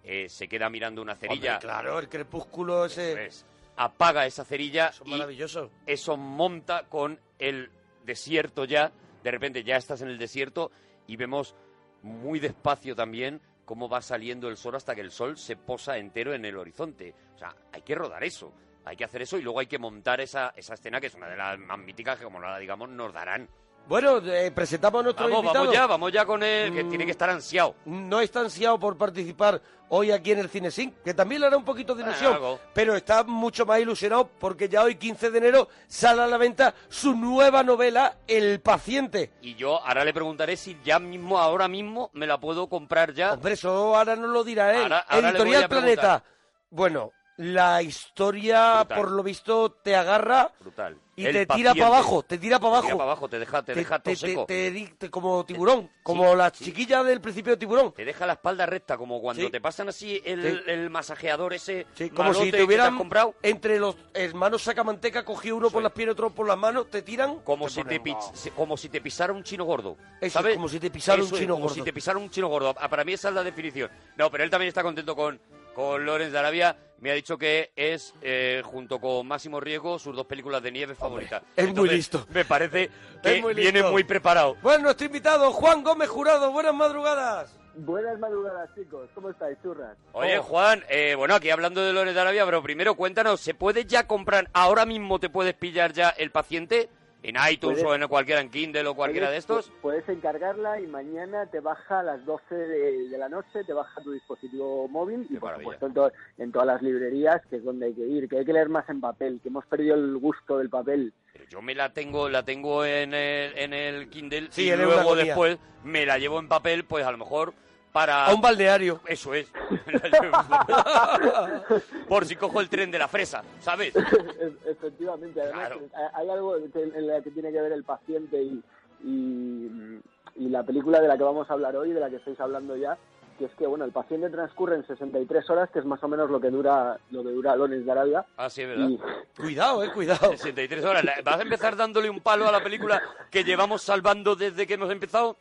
eh, se queda mirando una cerilla. Hombre, claro, el crepúsculo ese... Es. apaga esa cerilla Eso es y maravilloso. eso monta con el desierto ya. De repente ya estás en el desierto y vemos muy despacio también cómo va saliendo el sol hasta que el sol se posa entero en el horizonte. O sea, hay que rodar eso. Hay que hacer eso y luego hay que montar esa, esa escena que es una de las más míticas que, como la digamos, nos darán. Bueno, eh, presentamos a nuestro Vamos, invitado. vamos ya, vamos ya con él, que Mm. tiene que estar ansiado. No está ansiado por participar hoy aquí en el Cine Sync, que también le hará un poquito de Bueno, ilusión, pero está mucho más ilusionado porque ya hoy, 15 de enero, sale a la venta su nueva novela, El Paciente. Y yo ahora le preguntaré si ya mismo, ahora mismo, me la puedo comprar ya. Hombre, eso ahora nos lo dirá él. Ahora- ahora le Editorial. Planeta. Bueno, la historia, Brutal. por lo visto, te agarra Brutal. y El te tira paciente. para abajo, te tira para Te abajo. tira para abajo, te deja, te, deja todo seco. te- te- te- como tiburón, como la sí. chiquilla del principio de tiburón. Te deja la espalda recta, como cuando Sí. te pasan así el, Sí. el masajeador ese Sí, como si te hubieran comprado. entre los hermanos sacamanteca, cogido uno por las piernas, otro por las manos, te tiran. Como te si, te ponen, como si te pisara un chino gordo. Eso es, ¿sabes? como si te pisara un es, chino como gordo. si te pisara un chino gordo. Ah, Para mí esa es la definición. No, pero él también está contento con, con Lorenz de Arabia. Me ha dicho que es, eh, junto con Máximo Riego, sus dos películas de nieve favoritas. es muy listo. Me parece que muy viene muy preparado. Bueno, nuestro invitado, Juan Gómez Jurado, buenas madrugadas. Buenas madrugadas, chicos. ¿Cómo estáis, churras? Oye, Oh. Juan, eh, bueno, aquí hablando de Lorenz de Arabia, pero primero cuéntanos, ¿se puede ya comprar, ahora mismo te puedes pillar ya el paciente en iTunes Puedes- o en cualquiera, en Kindle o cualquiera de estos? pu- Puedes encargarla y mañana te baja a las 12 de, de la noche, te baja tu dispositivo móvil y, por supuesto, en, to- en todas las librerías, que es donde hay que ir, que hay que leer más en papel, que hemos perdido el gusto del papel. Pero yo me la tengo, la tengo en el, en el Kindle Sí, y luego después me la llevo en papel, pues a lo mejor para... A un balneario. Eso es. Por si cojo el tren de la fresa, ¿sabes? E- Efectivamente, además Claro. eh, hay algo en la que tiene que ver el paciente y, y, y la película de la que vamos a hablar hoy, de la que estáis hablando ya, que es que bueno, el paciente transcurre en 63 horas, que es más o menos lo que dura lo que dura Lones de Arabia. Ah, sí, es verdad. Y, Cuidado, eh, cuidado. 63 horas. ¿Vas a empezar dándole un palo a la película que llevamos salvando desde que hemos empezado?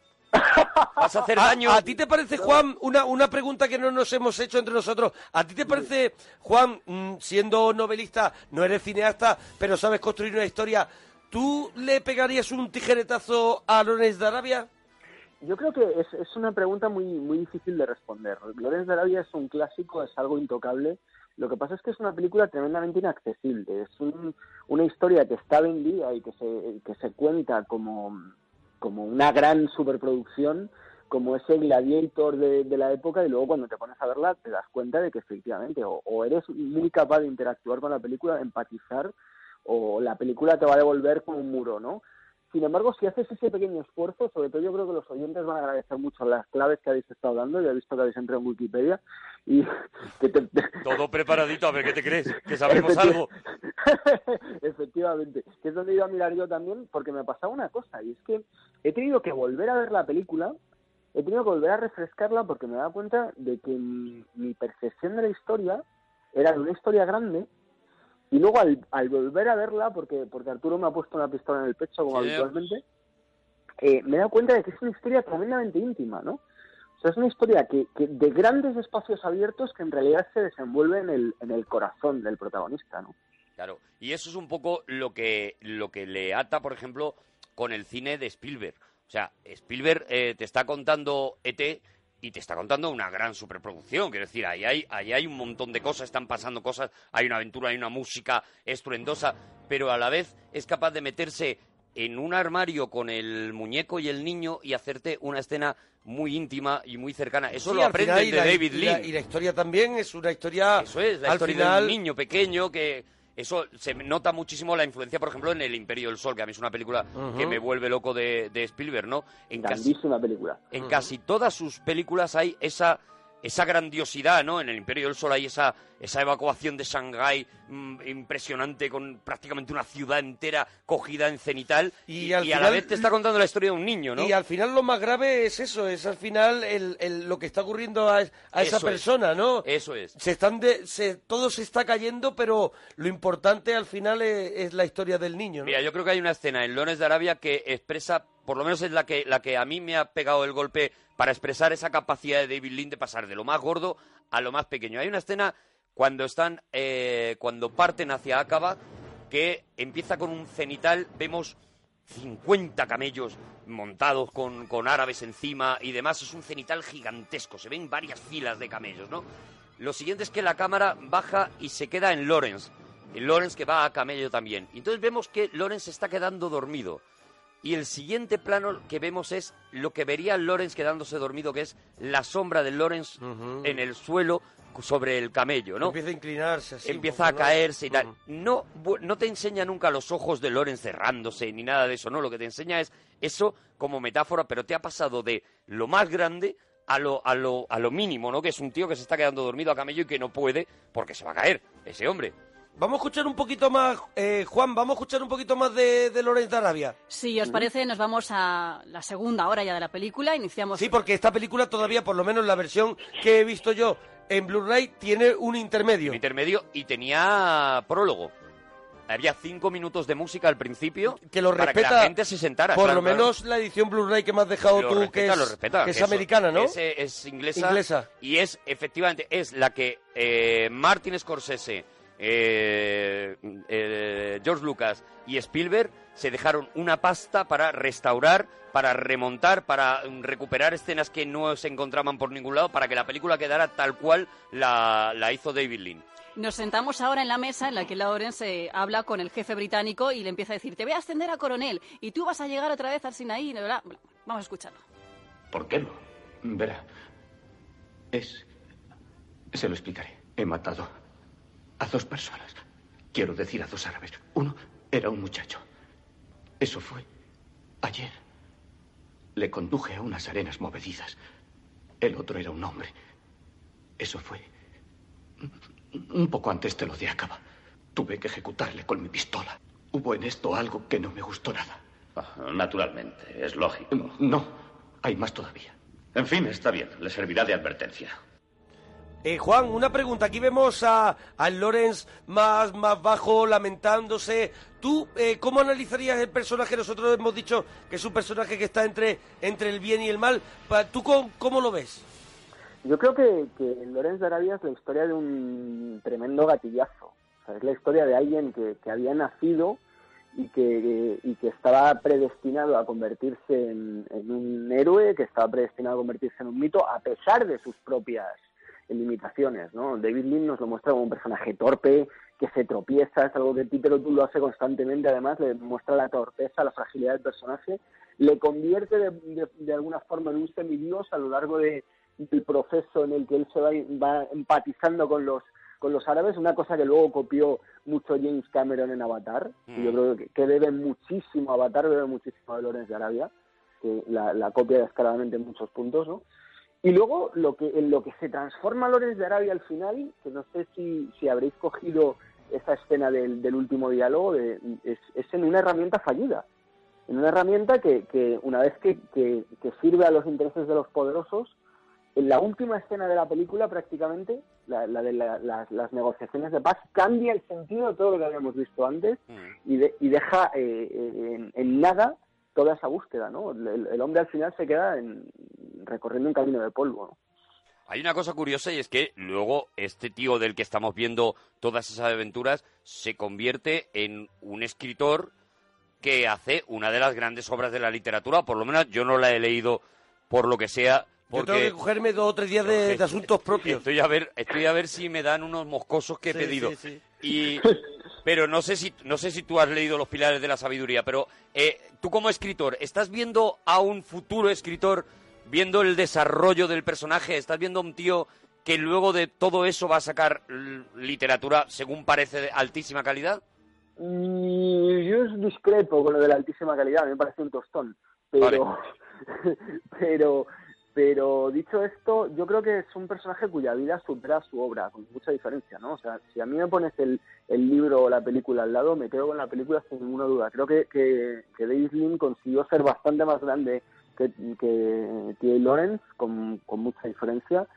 ¿Vas a hacer ¿A, daño? a ti te parece, Juan, una, una pregunta que no nos hemos hecho entre nosotros? ¿A ti te parece, Juan, mm, siendo novelista, no eres cineasta, pero sabes construir una historia, ¿tú le pegarías un tijeretazo a Lorenz de Arabia? Yo creo que es, es una pregunta muy, muy difícil de responder. Lorenz de Arabia es un clásico, es algo intocable. Lo que pasa es que es una película tremendamente inaccesible. Es un- una historia que está vendida y que se, que se cuenta como, como una gran superproducción, como ese gladiator de, de la época, y luego cuando te pones a verla te das cuenta de que efectivamente o, o eres muy capaz de interactuar con la película, de empatizar, o la película te va a devolver como un muro, ¿no? Sin embargo, si haces ese pequeño esfuerzo, sobre todo yo creo que los oyentes van a agradecer mucho las claves que habéis estado dando. Ya he visto que habéis entrado en Wikipedia y que te- Todo preparadito, a ver qué te crees, que sabemos algo. Efectivamente, que es donde iba a mirar yo también, porque me pasaba una cosa, y es que he tenido que volver a ver la película, he tenido que volver a refrescarla porque me daba cuenta de que mi, mi percepción de la historia era de una historia grande, y luego al, al volver a verla, porque, porque Arturo me ha puesto una pistola en el pecho como Sí, habitualmente, eh, me he dado cuenta de que es una historia tremendamente íntima, ¿no? O sea, es una historia que, que de grandes espacios abiertos que en realidad se desenvuelve en el, en el corazón del protagonista, ¿no? Claro, y eso es un poco lo que, lo que le ata, por ejemplo, con el cine de Spielberg. O sea, Spielberg eh, te está contando ET y te está contando una gran superproducción. Quiero decir, ahí hay, ahí hay un montón de cosas, están pasando cosas, hay una aventura, hay una música estruendosa, pero a la vez es capaz de meterse en un armario con el muñeco y el niño y hacerte una escena muy íntima y muy cercana. Eso Sí, lo y de la- David y la- Lean. Y la historia también es una historia. Eso es, la al historia final, de un niño pequeño que... Eso se nota muchísimo la influencia, por ejemplo, en El Imperio del Sol, que a mí es una película que me vuelve loco de, de Spielberg, ¿no? En casi, Grandísima película. en casi todas sus películas hay esa esa grandiosidad, ¿no? En el Imperio del Sol hay esa, esa evacuación de Shanghái mm, impresionante con prácticamente una ciudad entera cogida en cenital Y y, al y a la final- vez te está contando la historia de un niño, ¿no? Y al final lo más grave es eso, es al final el, el- lo que está ocurriendo a, a esa es. persona, ¿no? Eso es. Se están de, se, todo se está cayendo, pero lo importante al final es, es la historia del niño, ¿no? Mira, yo creo que hay una escena en Lones de Arabia que expresa, por lo menos es la que, la que a mí me ha pegado el golpe para expresar esa capacidad de David Lynn de pasar de lo más gordo a lo más pequeño. Hay una escena cuando están, eh, cuando parten hacia Acaba, que empieza con un cenital, vemos 50 camellos montados con, con árabes encima y demás, es un cenital gigantesco, se ven varias filas de camellos, ¿no? Lo siguiente es que la cámara baja y se queda en Lawrence, en Lawrence que va a camello también. Entonces vemos que Lawrence está quedando dormido. Y el siguiente plano que vemos es lo que vería Lawrence quedándose dormido, que es la sombra de Lawrence en el suelo sobre el camello, ¿no? Empieza a inclinarse así. empieza a ¿no? caerse y tal. No, no te enseña nunca los ojos de Lorenz cerrándose ni nada de eso, no. Lo que te enseña es eso como metáfora, pero te ha pasado de lo más grande a lo, a lo, a lo mínimo, ¿no? Que es un tío que se está quedando dormido a camello y que no puede porque se va a caer, ese hombre. Vamos a escuchar un poquito más, eh, Juan, vamos a escuchar un poquito más de, de Lorenz de Arabia. Si os parece, nos vamos a la segunda hora ya de la película. Iniciamos. Sí, porque esta película todavía, por lo menos la versión que he visto yo en Blu-ray, tiene un intermedio. Un intermedio y tenía prólogo. Había cinco minutos de música al principio que lo para respeta que la gente se sentara. por claro, lo claro. menos la edición Blu-ray que me has dejado Lo tú respeta, que es, lo respeta, que es eso. americana no Es, es inglesa, Inglesa. y es efectivamente es la que eh, Martin Scorsese eh, eh, George Lucas y Spielberg se dejaron una pasta para restaurar para remontar para recuperar escenas que no se encontraban por ningún lado para que la película quedara tal cual la, la hizo David Lean Nos sentamos ahora en la mesa en la que Lawrence eh, habla con el jefe británico y le empieza a decir: Te voy a ascender a coronel y tú vas a llegar otra vez al Sinaí. ¿verdad? Vamos a escucharlo. ¿Por qué no? Verá. Es. Se lo explicaré. He matado a dos personas. Quiero decir a dos árabes. Uno era un muchacho. Eso fue ayer. Le conduje a unas arenas movedizas. El otro era un hombre. Eso fue un poco antes de lo de Acaba. Tuve que ejecutarle con mi pistola. Hubo en esto algo que no me gustó nada. Ah, Naturalmente, es lógico. No, hay más todavía. En fin, está bien, le servirá de advertencia. Eh, Juan, una pregunta. Aquí vemos a, a Lorenz más, más bajo, lamentándose. ¿Tú eh, cómo analizarías el personaje? Nosotros hemos dicho que es un personaje que está entre, entre el bien y el mal. ¿Tú cómo, cómo lo ves? Yo creo que, que Lorenz de Arabia es la historia de un tremendo gatillazo. Es la historia de alguien que, que había nacido y que, y que estaba predestinado a convertirse en, en un héroe, que estaba predestinado a convertirse en un mito, a pesar de sus propias limitaciones. ¿no? David Lean nos lo muestra como un personaje torpe, que se tropieza, es algo que pero tú lo hace constantemente, además le muestra la torpeza, la fragilidad del personaje, le convierte de, de- de alguna forma en un semidios a lo largo de, del proceso en el que él se va, va empatizando con los con los árabes, una cosa que luego copió mucho James Cameron en Avatar, y yo creo que, que debe muchísimo, Avatar debe muchísimo a Lawrence de Arabia, que la, la copia descaradamente en muchos puntos, ¿no? Y luego lo que en lo que se transforma Lawrence de Arabia al final, que no sé si, si habréis cogido esa escena del, del último diálogo, de- es, es en una herramienta fallida, en una herramienta que, que una vez que, que, que sirve a los intereses de los poderosos, en la última escena de la película prácticamente, la, la de la- las, las negociaciones de paz, cambia el sentido de todo lo que habíamos visto antes y, de- y deja eh, eh, en, en nada toda esa búsqueda, ¿no? El, el hombre al final se queda en, recorriendo un camino de polvo, ¿no? Hay una cosa curiosa y es que luego este tío del que estamos viendo todas esas aventuras se convierte en un escritor que hace una de las grandes obras de la literatura, por lo menos yo no la he leído por lo que sea. Yo tengo que cogerme dos o tres días de, de asuntos propios. Estoy a ver, estoy a ver si me dan unos moscosos que he Sí, pedido. sí, sí. Y, pero no sé si no sé si tú has leído Los Pilares de la Sabiduría, pero eh, tú como escritor, ¿estás viendo a un futuro escritor viendo el desarrollo del personaje? ¿Estás viendo a un tío que luego de todo eso va a sacar literatura, según parece, de altísima calidad? Y yo discrepo con lo de la altísima calidad, a mí me parece un tostón. Pero, pero, pero dicho esto, yo creo que es un personaje cuya vida supera su obra, con mucha diferencia, ¿no? O sea, si a mí me pones el, libro o la película al lado, me quedo con la película sin ninguna duda. Creo que, que, que David Lean consiguió ser bastante más grande que, que T.A. Lawrence, con, con mucha diferencia,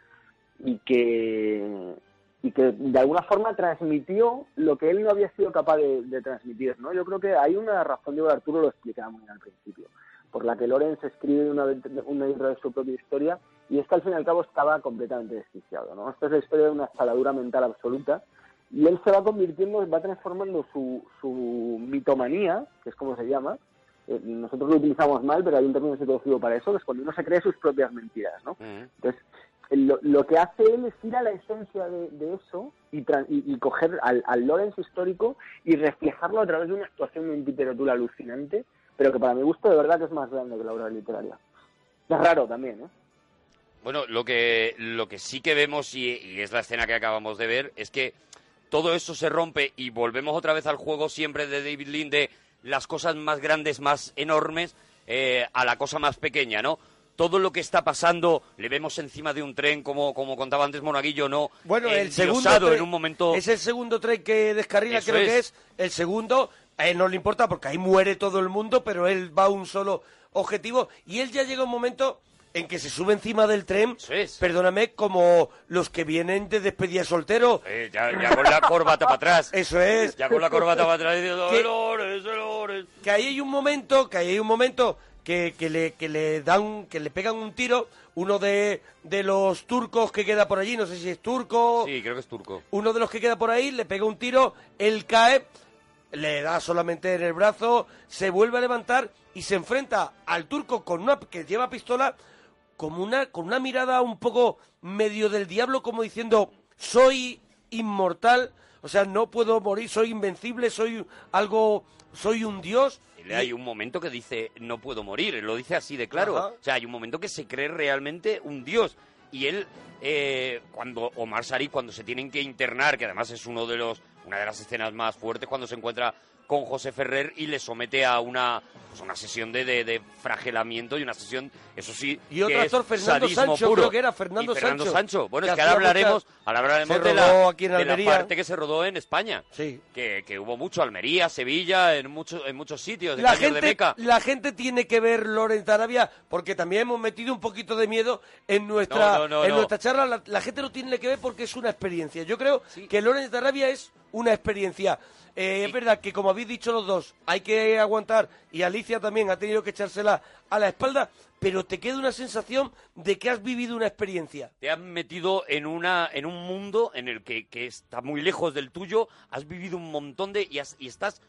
y que y que de alguna forma transmitió lo que él no había sido capaz de, transmitir, ¿no? Yo creo que hay una razón, yo Arturo lo explicaba muy bien al principio, por la que Lorenz escribe una, una dentro de su propia historia y es que al fin y al cabo estaba completamente desquiciado, ¿no? Esta es la historia de una escaladura mental absoluta y él se va convirtiendo, va transformando su, su mitomanía, que es como se llama, eh, nosotros lo utilizamos mal, pero hay un término psicológico para eso, que es cuando uno se cree sus propias mentiras, ¿no? Entonces, lo, lo que hace él es ir a la esencia de, de eso y, y, y coger al, al Lorenz histórico y reflejarlo a través de una actuación de un literatura alucinante, pero que para mi gusto de verdad que es más grande que la obra literaria. Es raro también, ¿eh? Bueno, lo que, lo que sí que vemos, y, y es la escena que acabamos de ver, es que todo eso se rompe y volvemos otra vez al juego siempre de David de las cosas más grandes, más enormes, eh, a la cosa más pequeña, ¿no? Todo lo que está pasando, le vemos encima de un tren, como, como contaba antes Monaguillo, ¿no? Bueno, el segundo tren- en un momento... es el segundo tren que descarrila, Eso creo que es el segundo. A él no le importa porque ahí muere todo el mundo, pero él va a un solo objetivo y él ya llega un momento en que se sube encima del tren, perdóname, como los que vienen de despedida de soltero. Ya, ya con la corbata para atrás. Eso es. Ya con la corbata para atrás diciendo, Que- que ahí hay un momento, que ahí hay un momento que, que le, que le dan, que le pegan un tiro, uno de, de los turcos que queda por allí, no sé si es turco, Sí, creo que es turco. uno de los que queda por ahí, le pega un tiro, él cae, le da solamente en el brazo, se vuelve a levantar y se enfrenta al turco con una que lleva pistola como una con una mirada un poco medio del diablo como diciendo soy inmortal, o sea, no puedo morir, soy invencible, soy algo soy un dios. Y hay un momento que dice, no puedo morir, lo dice así de claro. Ajá. O sea, hay un momento que se cree realmente un dios. Y él, eh, cuando Omar Sharif, cuando se tienen que internar, que además es uno de los, una de las escenas más fuertes, cuando se encuentra con José Ferrer y le somete a una, pues, una sesión de, de, de fragelamiento y una sesión, eso sí, Y otro que actor, es Fernando Sancho, puro. creo que era Fernando Y Fernando Sancho, Sancho. Bueno, que es que ahora hablaremos, ahora hablaremos de, la, aquí en de la Almería. parte que se rodó en España. Sí. Que, que hubo mucho, Almería, Sevilla, en, muchos en muchos sitios, La de gente, Meca. la gente tiene que ver Lorenz Arabia porque también hemos metido un poquito de miedo en nuestra, No, no, no, en no. nuestra charla. La, la gente lo tiene que ver porque es una experiencia. Yo creo que Lorenz Arabia es una experiencia. Eh, Es verdad que, como habéis dicho los dos, hay que aguantar y Alicia también ha tenido que echársela a la espalda, pero te queda una sensación de que has vivido una experiencia. te has metido en una en un mundo en el que, que está muy lejos del tuyo, has vivido un montón de y, has- y estás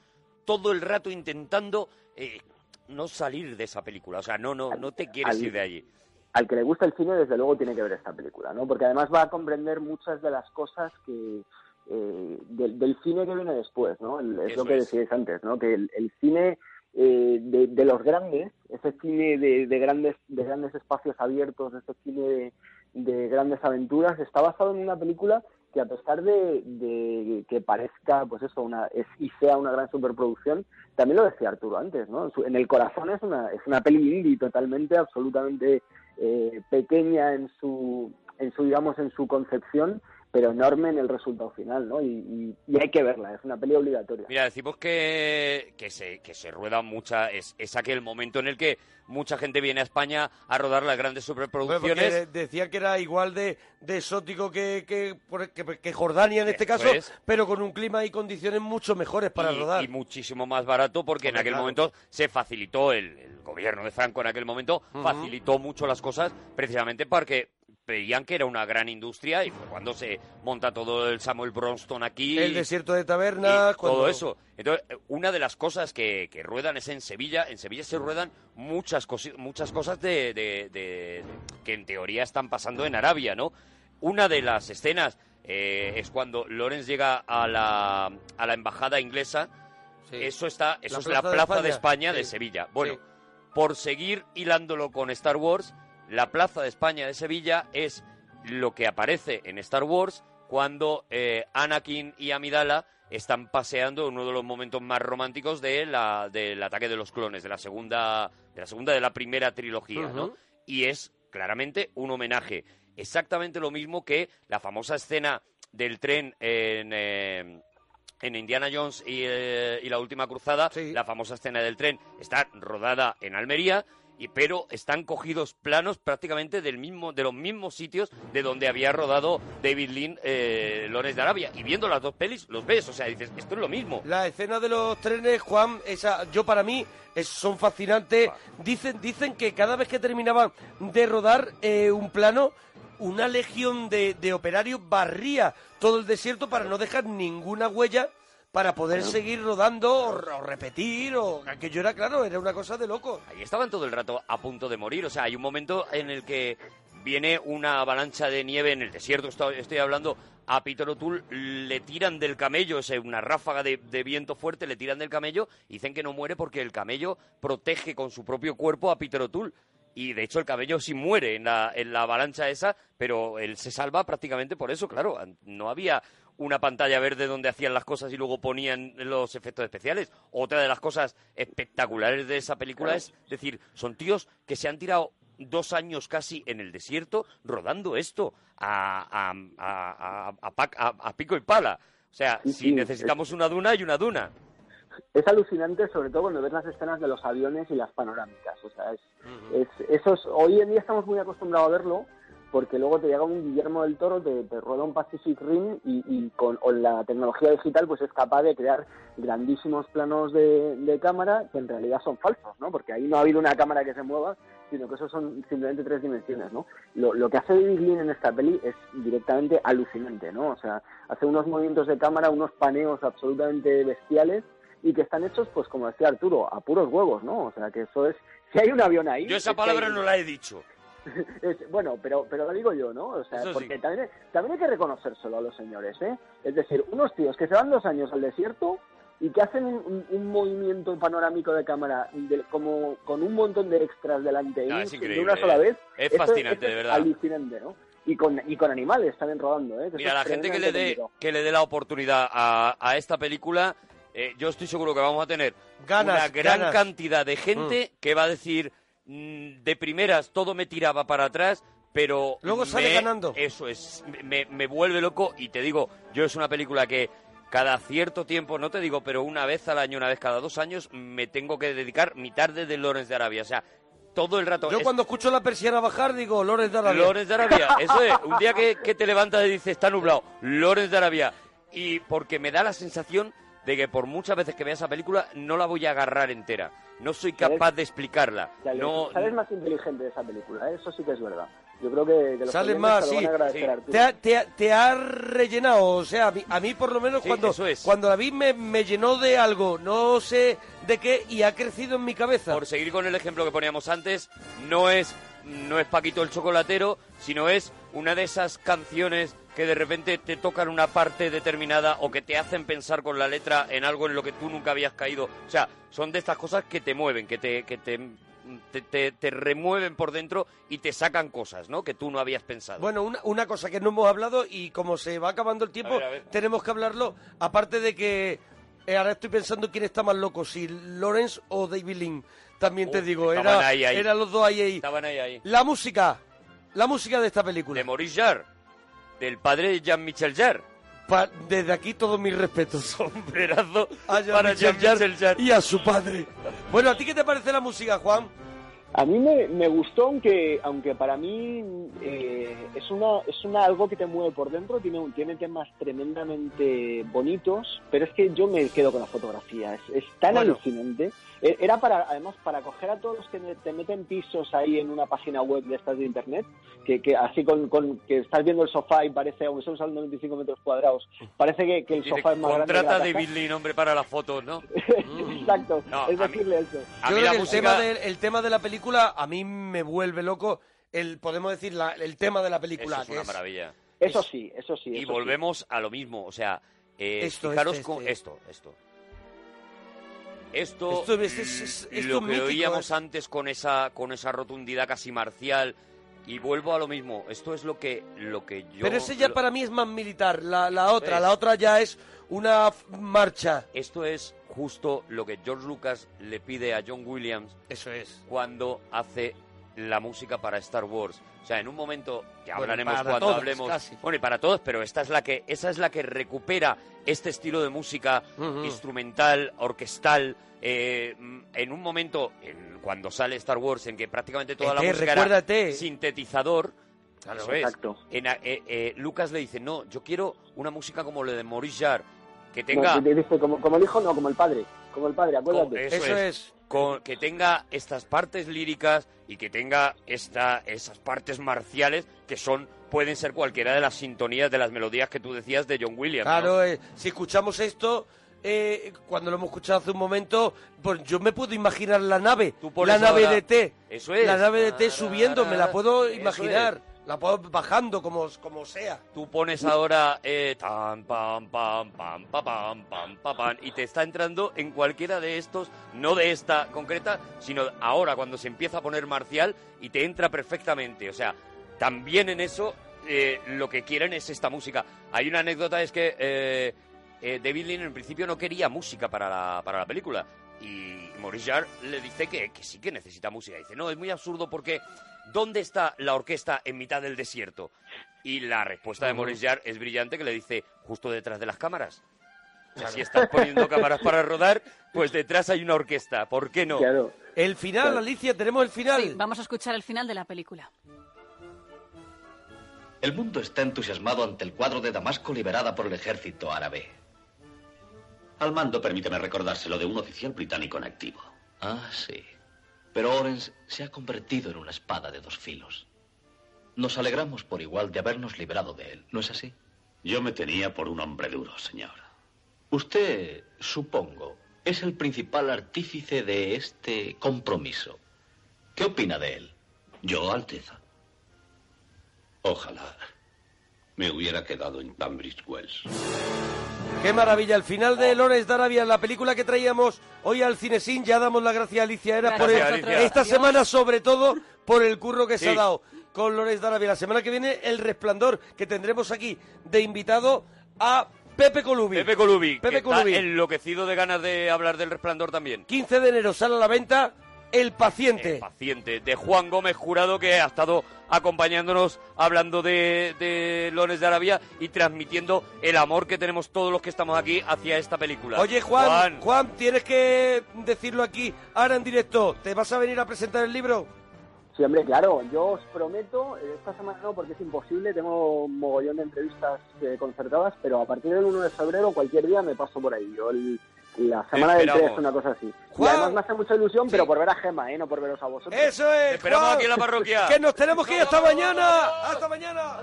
todo el rato intentando eh, no salir de esa película, o sea, no no no te quieres al- ir de allí. al que le gusta el cine, desde luego tiene que ver esta película, ¿no? Porque además va a comprender muchas de las cosas que eh, del, del cine que viene después, ¿no? El- es Eso lo que es. decíais antes, ¿no? Que el, el cine eh, de, de los grandes, ese cine de, de grandes de grandes espacios abiertos, ese cine de, de grandes aventuras, está basado en una película que a pesar de, de que parezca, pues eso, una es, y sea una gran superproducción, también lo decía Arturo antes, ¿no? En, su- en el corazón es una es una peli indie totalmente, absolutamente eh, pequeña en su en su digamos en su concepción, pero enorme en el resultado final, ¿no? Y, y- y hay que verla, es una peli obligatoria. Mira, decimos que, que, se, que se rueda mucha, es, es aquel momento en el que mucha gente viene a España a rodar las grandes superproducciones. decía que era igual de, de exótico que, que, por- que- que Jordania en este Eso caso, es. pero con un clima y condiciones mucho mejores para y, rodar. y muchísimo más barato porque en aquel claro. momento se facilitó el, el gobierno de Franco en aquel momento facilitó mucho las cosas precisamente porque veían que era una gran industria y fue cuando se monta todo el Samuel Bronston aquí El desierto de tabernas, cuando- todo eso entonces eh, una de las cosas que, que ruedan es en Sevilla en Sevilla se ruedan muchas cosi- muchas cosas de, de- de- que en teoría están pasando en Arabia no una de las escenas eh, es cuando Lawrence llega a la, a la embajada inglesa. Eso está, eso La es la Plaza de Plaza de España, España de sí. Sevilla. Bueno, por seguir hilándolo con Star Wars, la Plaza de España de Sevilla es lo que aparece en Star Wars cuando eh, Anakin y Amidala están paseando en uno de los momentos más románticos de la, del ataque de los clones, de la segunda, de la segunda de la primera trilogía, ¿no? Y es claramente un homenaje. Exactamente lo mismo que la famosa escena del tren en, eh, en Indiana Jones y, eh, y la última cruzada, la famosa escena del tren está rodada en Almería, y, pero están cogidos planos prácticamente del mismo, de los mismos sitios de donde había rodado David Lean, eh, Lawrence de Arabia. Y viendo las dos pelis, los ves, o sea, dices, esto es lo mismo. La escena de los trenes, Juan, esa, yo para mí es- son fascinantes. Dicen, dicen que cada vez que terminaban de rodar eh, un plano, una legión de, de operarios barría todo el desierto para no dejar ninguna huella para poder seguir rodando o, o repetir o aquello era claro, era una cosa de loco. Ahí estaban todo el rato a punto de morir. O sea, hay un momento en el que viene una avalancha de nieve en el desierto, estoy, hablando, a Peter O'Toole le tiran del camello, o sea, una ráfaga de, de viento fuerte, le tiran del camello y dicen que no muere porque el camello protege con su propio cuerpo a Peter O'Toole. Y de hecho el camello sí muere en la, en la avalancha esa, pero él se salva prácticamente por eso, claro. No había una pantalla verde donde hacían las cosas y luego ponían los efectos especiales. Otra de las cosas espectaculares de esa película es decir, son tíos que se han tirado dos años casi en el desierto rodando esto a, a, a- a- pico y pala. O sea, Sí, si necesitamos una duna, hay una duna. Es alucinante, sobre todo cuando ves las escenas de los aviones y las panorámicas. O sea, es, es- hoy en día estamos muy acostumbrados a verlo porque luego te llega un Guillermo del Toro, te, te rueda un Pacific Rim y, y con, con la tecnología digital pues es capaz de crear grandísimos planos de, de cámara que en realidad son falsos, ¿no? Porque ahí no ha habido una cámara que se mueva, sino que eso son simplemente tres dimensiones, ¿no? Lo, lo que hace David Lean en esta peli es directamente alucinante, ¿no? O sea, hace unos movimientos de cámara, unos paneos absolutamente bestiales y que están hechos, pues como decía Arturo, a puros huevos, ¿no? O sea, que eso es... Si hay un avión ahí... Yo esa es que palabra hay- no la he dicho. es- bueno, pero pero lo digo yo, ¿no? O sea, Eso sí. porque también, también hay que reconocérselo a los señores, ¿eh? Es decir, unos tíos que se van dos años al desierto y que hacen un, un- un movimiento panorámico de cámara de- como con un montón de extras delante No, y es de una sola eh. vez. Es esto- fascinante, esto de es verdad. Alucinante, ¿no? Y con, y con animales también rodando, ¿eh? Que Mira, la gente que le dé que le dé la oportunidad a, a esta película, eh, yo estoy seguro que vamos a tener Ganas, una gran ganas. cantidad de gente que va a decir mm, de primeras todo me tiraba para atrás, pero Luego sale ganando. Eso es, me, me vuelve loco y te digo, yo es una película que cada cierto tiempo, no te digo, pero una vez al año, una vez cada dos años, me tengo que dedicar mi tarde de Lawrence de Arabia. O sea, todo el rato. Yo es- cuando escucho la persiana bajar digo, Lores de Arabia. Lawrence de Arabia, eso es. Un día que, que te levantas y dices, está nublado, Lawrence de Arabia. Y porque me da la sensación de que por muchas veces que vea esa película no la voy a agarrar entera. No soy capaz de explicarla. No, Sales más inteligente de esa película, ¿eh? eso sí que es verdad. Yo creo que, que los Sales más, sí. Arturo. Te ha, te ha- te ha rellenado, o sea, a mí, a mí por lo menos Sí, cuando, eso es. cuando la vi me, me llenó de algo, no sé de qué, y ha crecido en mi cabeza. por seguir con el ejemplo que poníamos antes, no es, no es Paquito el chocolatero, sino es una de esas canciones que de repente te tocan una parte determinada o que te hacen pensar con la letra en algo en lo que tú nunca habías caído. O sea, son de estas cosas que te mueven, que te, que te, te, te- te remueven por dentro y te sacan cosas, ¿no? Que tú no habías pensado. Bueno, una, una cosa que no hemos hablado y como se va acabando el tiempo, A ver, a ver. tenemos que hablarlo, aparte de que eh, ahora estoy pensando quién está más loco, si Lawrence o David Lean. También te digo, estaban era, eran los dos ahí, ahí. Estaban ahí, ahí. La música, la música de esta película. De Maurice Jarre, del padre de Jean-Michel Jarre. Pa- desde aquí todos mis respetos. Sombrerazo a para Jean-Michel Jarre. y a su padre. Bueno, ¿a ti qué te parece la música, Juan? A mí me, me gustó, aunque aunque para mí eh, es una es una algo que te mueve por dentro, tiene un- tiene temas tremendamente bonitos, pero es que yo me quedo con la fotografía, es, es tan Bueno. alucinante. E- Era para además para coger a todos los que te meten pisos ahí en una página web de estas de internet, que, que así con, con- que estás viendo el sofá y parece, aunque son solo 95 metros cuadrados, parece que, que el sofá es más grande. contrata. David Lean, hombre, para las fotos, ¿no? Exacto, No, es mí- decirle eso. A Yo mí creo que el, música... tema de, el tema de la película a mí me vuelve loco. El, podemos decir, la- el tema de la película. Eso es que una maravilla. Eso sí, eso sí. y eso sí. volvemos a lo mismo, o sea, eh, Esto, fijaros este, con este. esto, esto. Esto, Esto es- es- es- esto lo que mítico, oíamos es- antes con esa con esa rotundidad casi marcial y vuelvo a lo mismo. Esto es lo que lo que yo Pero ese ya lo- para mí es más militar, la, la otra, ¿Ves? la otra ya es una marcha. Esto es justo lo que George Lucas le pide a John Williams Eso es. cuando hace la música para Star Wars. O sea, en un momento que Bueno, hablaremos cuando hablemos. casi. Bueno, y para todos, pero esta es la que esa es la que recupera este estilo de música instrumental, orquestal. eh, mm, en un momento, en- cuando sale Star Wars, en que prácticamente toda la música era recuérdate. sintetizador. Claro, eso es. exacto. En eh, eh, Lucas le dice, no, yo quiero una música como la de Maurice Jarre, que No, tenga... dice, como, como el hijo, no, como el padre. Como el padre, Con- acuérdate. eso, Eso es. es. Con- que tenga estas partes líricas y que tenga esta, esas partes marciales que son pueden ser cualquiera de las sintonías de las melodías que tú decías de John Williams. ¿no? Claro, eh, si escuchamos esto, eh, cuando lo hemos escuchado hace un momento, pues yo me puedo imaginar la nave, la nave ahora- de T, Eso es. la nave de T subiendo, me la puedo Eso imaginar, la puedo bajando como, como sea. Tú pones ahora eh, pam, pam, pam, pam, pam, pam, pam, pam, y te está entrando en cualquiera de estos, no de esta concreta, sino ahora cuando se empieza a poner marcial y te entra perfectamente. O sea, también en eso eh, lo que quieren es esta música. Hay una anécdota, es que eh, eh, David Lean en principio no quería música para la, para la película. Y Maurice Jarre le dice que, que sí que necesita música. Dice, no, es muy absurdo porque ¿dónde está la orquesta en mitad del desierto? Y la respuesta de Maurice Jarre es brillante que le dice, justo detrás de las cámaras. O sea, si estás poniendo cámaras para rodar, pues detrás hay una orquesta. ¿Por qué no? Claro. El final, Alicia, tenemos el final. Sí, vamos a escuchar el final de la película. El mundo está entusiasmado ante el cuadro de Damasco liberada por el ejército árabe. Al mando, permíteme recordárselo de un oficial británico en activo. Ah, sí. Pero Orange se ha convertido en una espada de dos filos. Nos alegramos por igual de habernos librado de él, ¿no es así? Yo me tenía por un hombre duro, señor. Usted, supongo, es el principal artífice de este compromiso. ¿Qué opina de él? Yo, Alteza. Ojalá me hubiera quedado en Tunbridge Wells. Qué maravilla, el final de Lawrence de Arabia, la película que traíamos hoy al Cinesín, ya damos la gracia a Alicia, era por Gracias, el- Alicia. esta semana sobre todo por el curro que se ha dado con Lawrence de Arabia. La semana que viene, El Resplandor, que tendremos aquí de invitado a Pepe Colubi. Pepe Colubi, Pepe que está Colubi. enloquecido de ganas de hablar del resplandor también. 15 de enero sale a la venta El Paciente. El paciente de Juan Gómez Jurado que ha estado acompañándonos hablando de, de Lones de Arabia y transmitiendo el amor que tenemos todos los que estamos aquí hacia esta película. Oye, Juan, Juan, tienes que decirlo aquí, ahora en directo. ¿Te vas a venir a presentar el libro? Sí, hombre, claro. Yo os prometo, eh, esta semana no, porque es imposible. Tengo un mogollón de entrevistas eh, concertadas, pero a partir del 1 de febrero, cualquier día me paso por ahí. Yo el- la semana del esperamos. 3, una cosa así. Juan. Y además me hace mucha ilusión, pero por ver a Gema, ¿eh? No por veros a vosotros. Eso es. Esperamos Juan. aquí en la parroquia. Que nos tenemos que ir hasta mañana. Hasta mañana.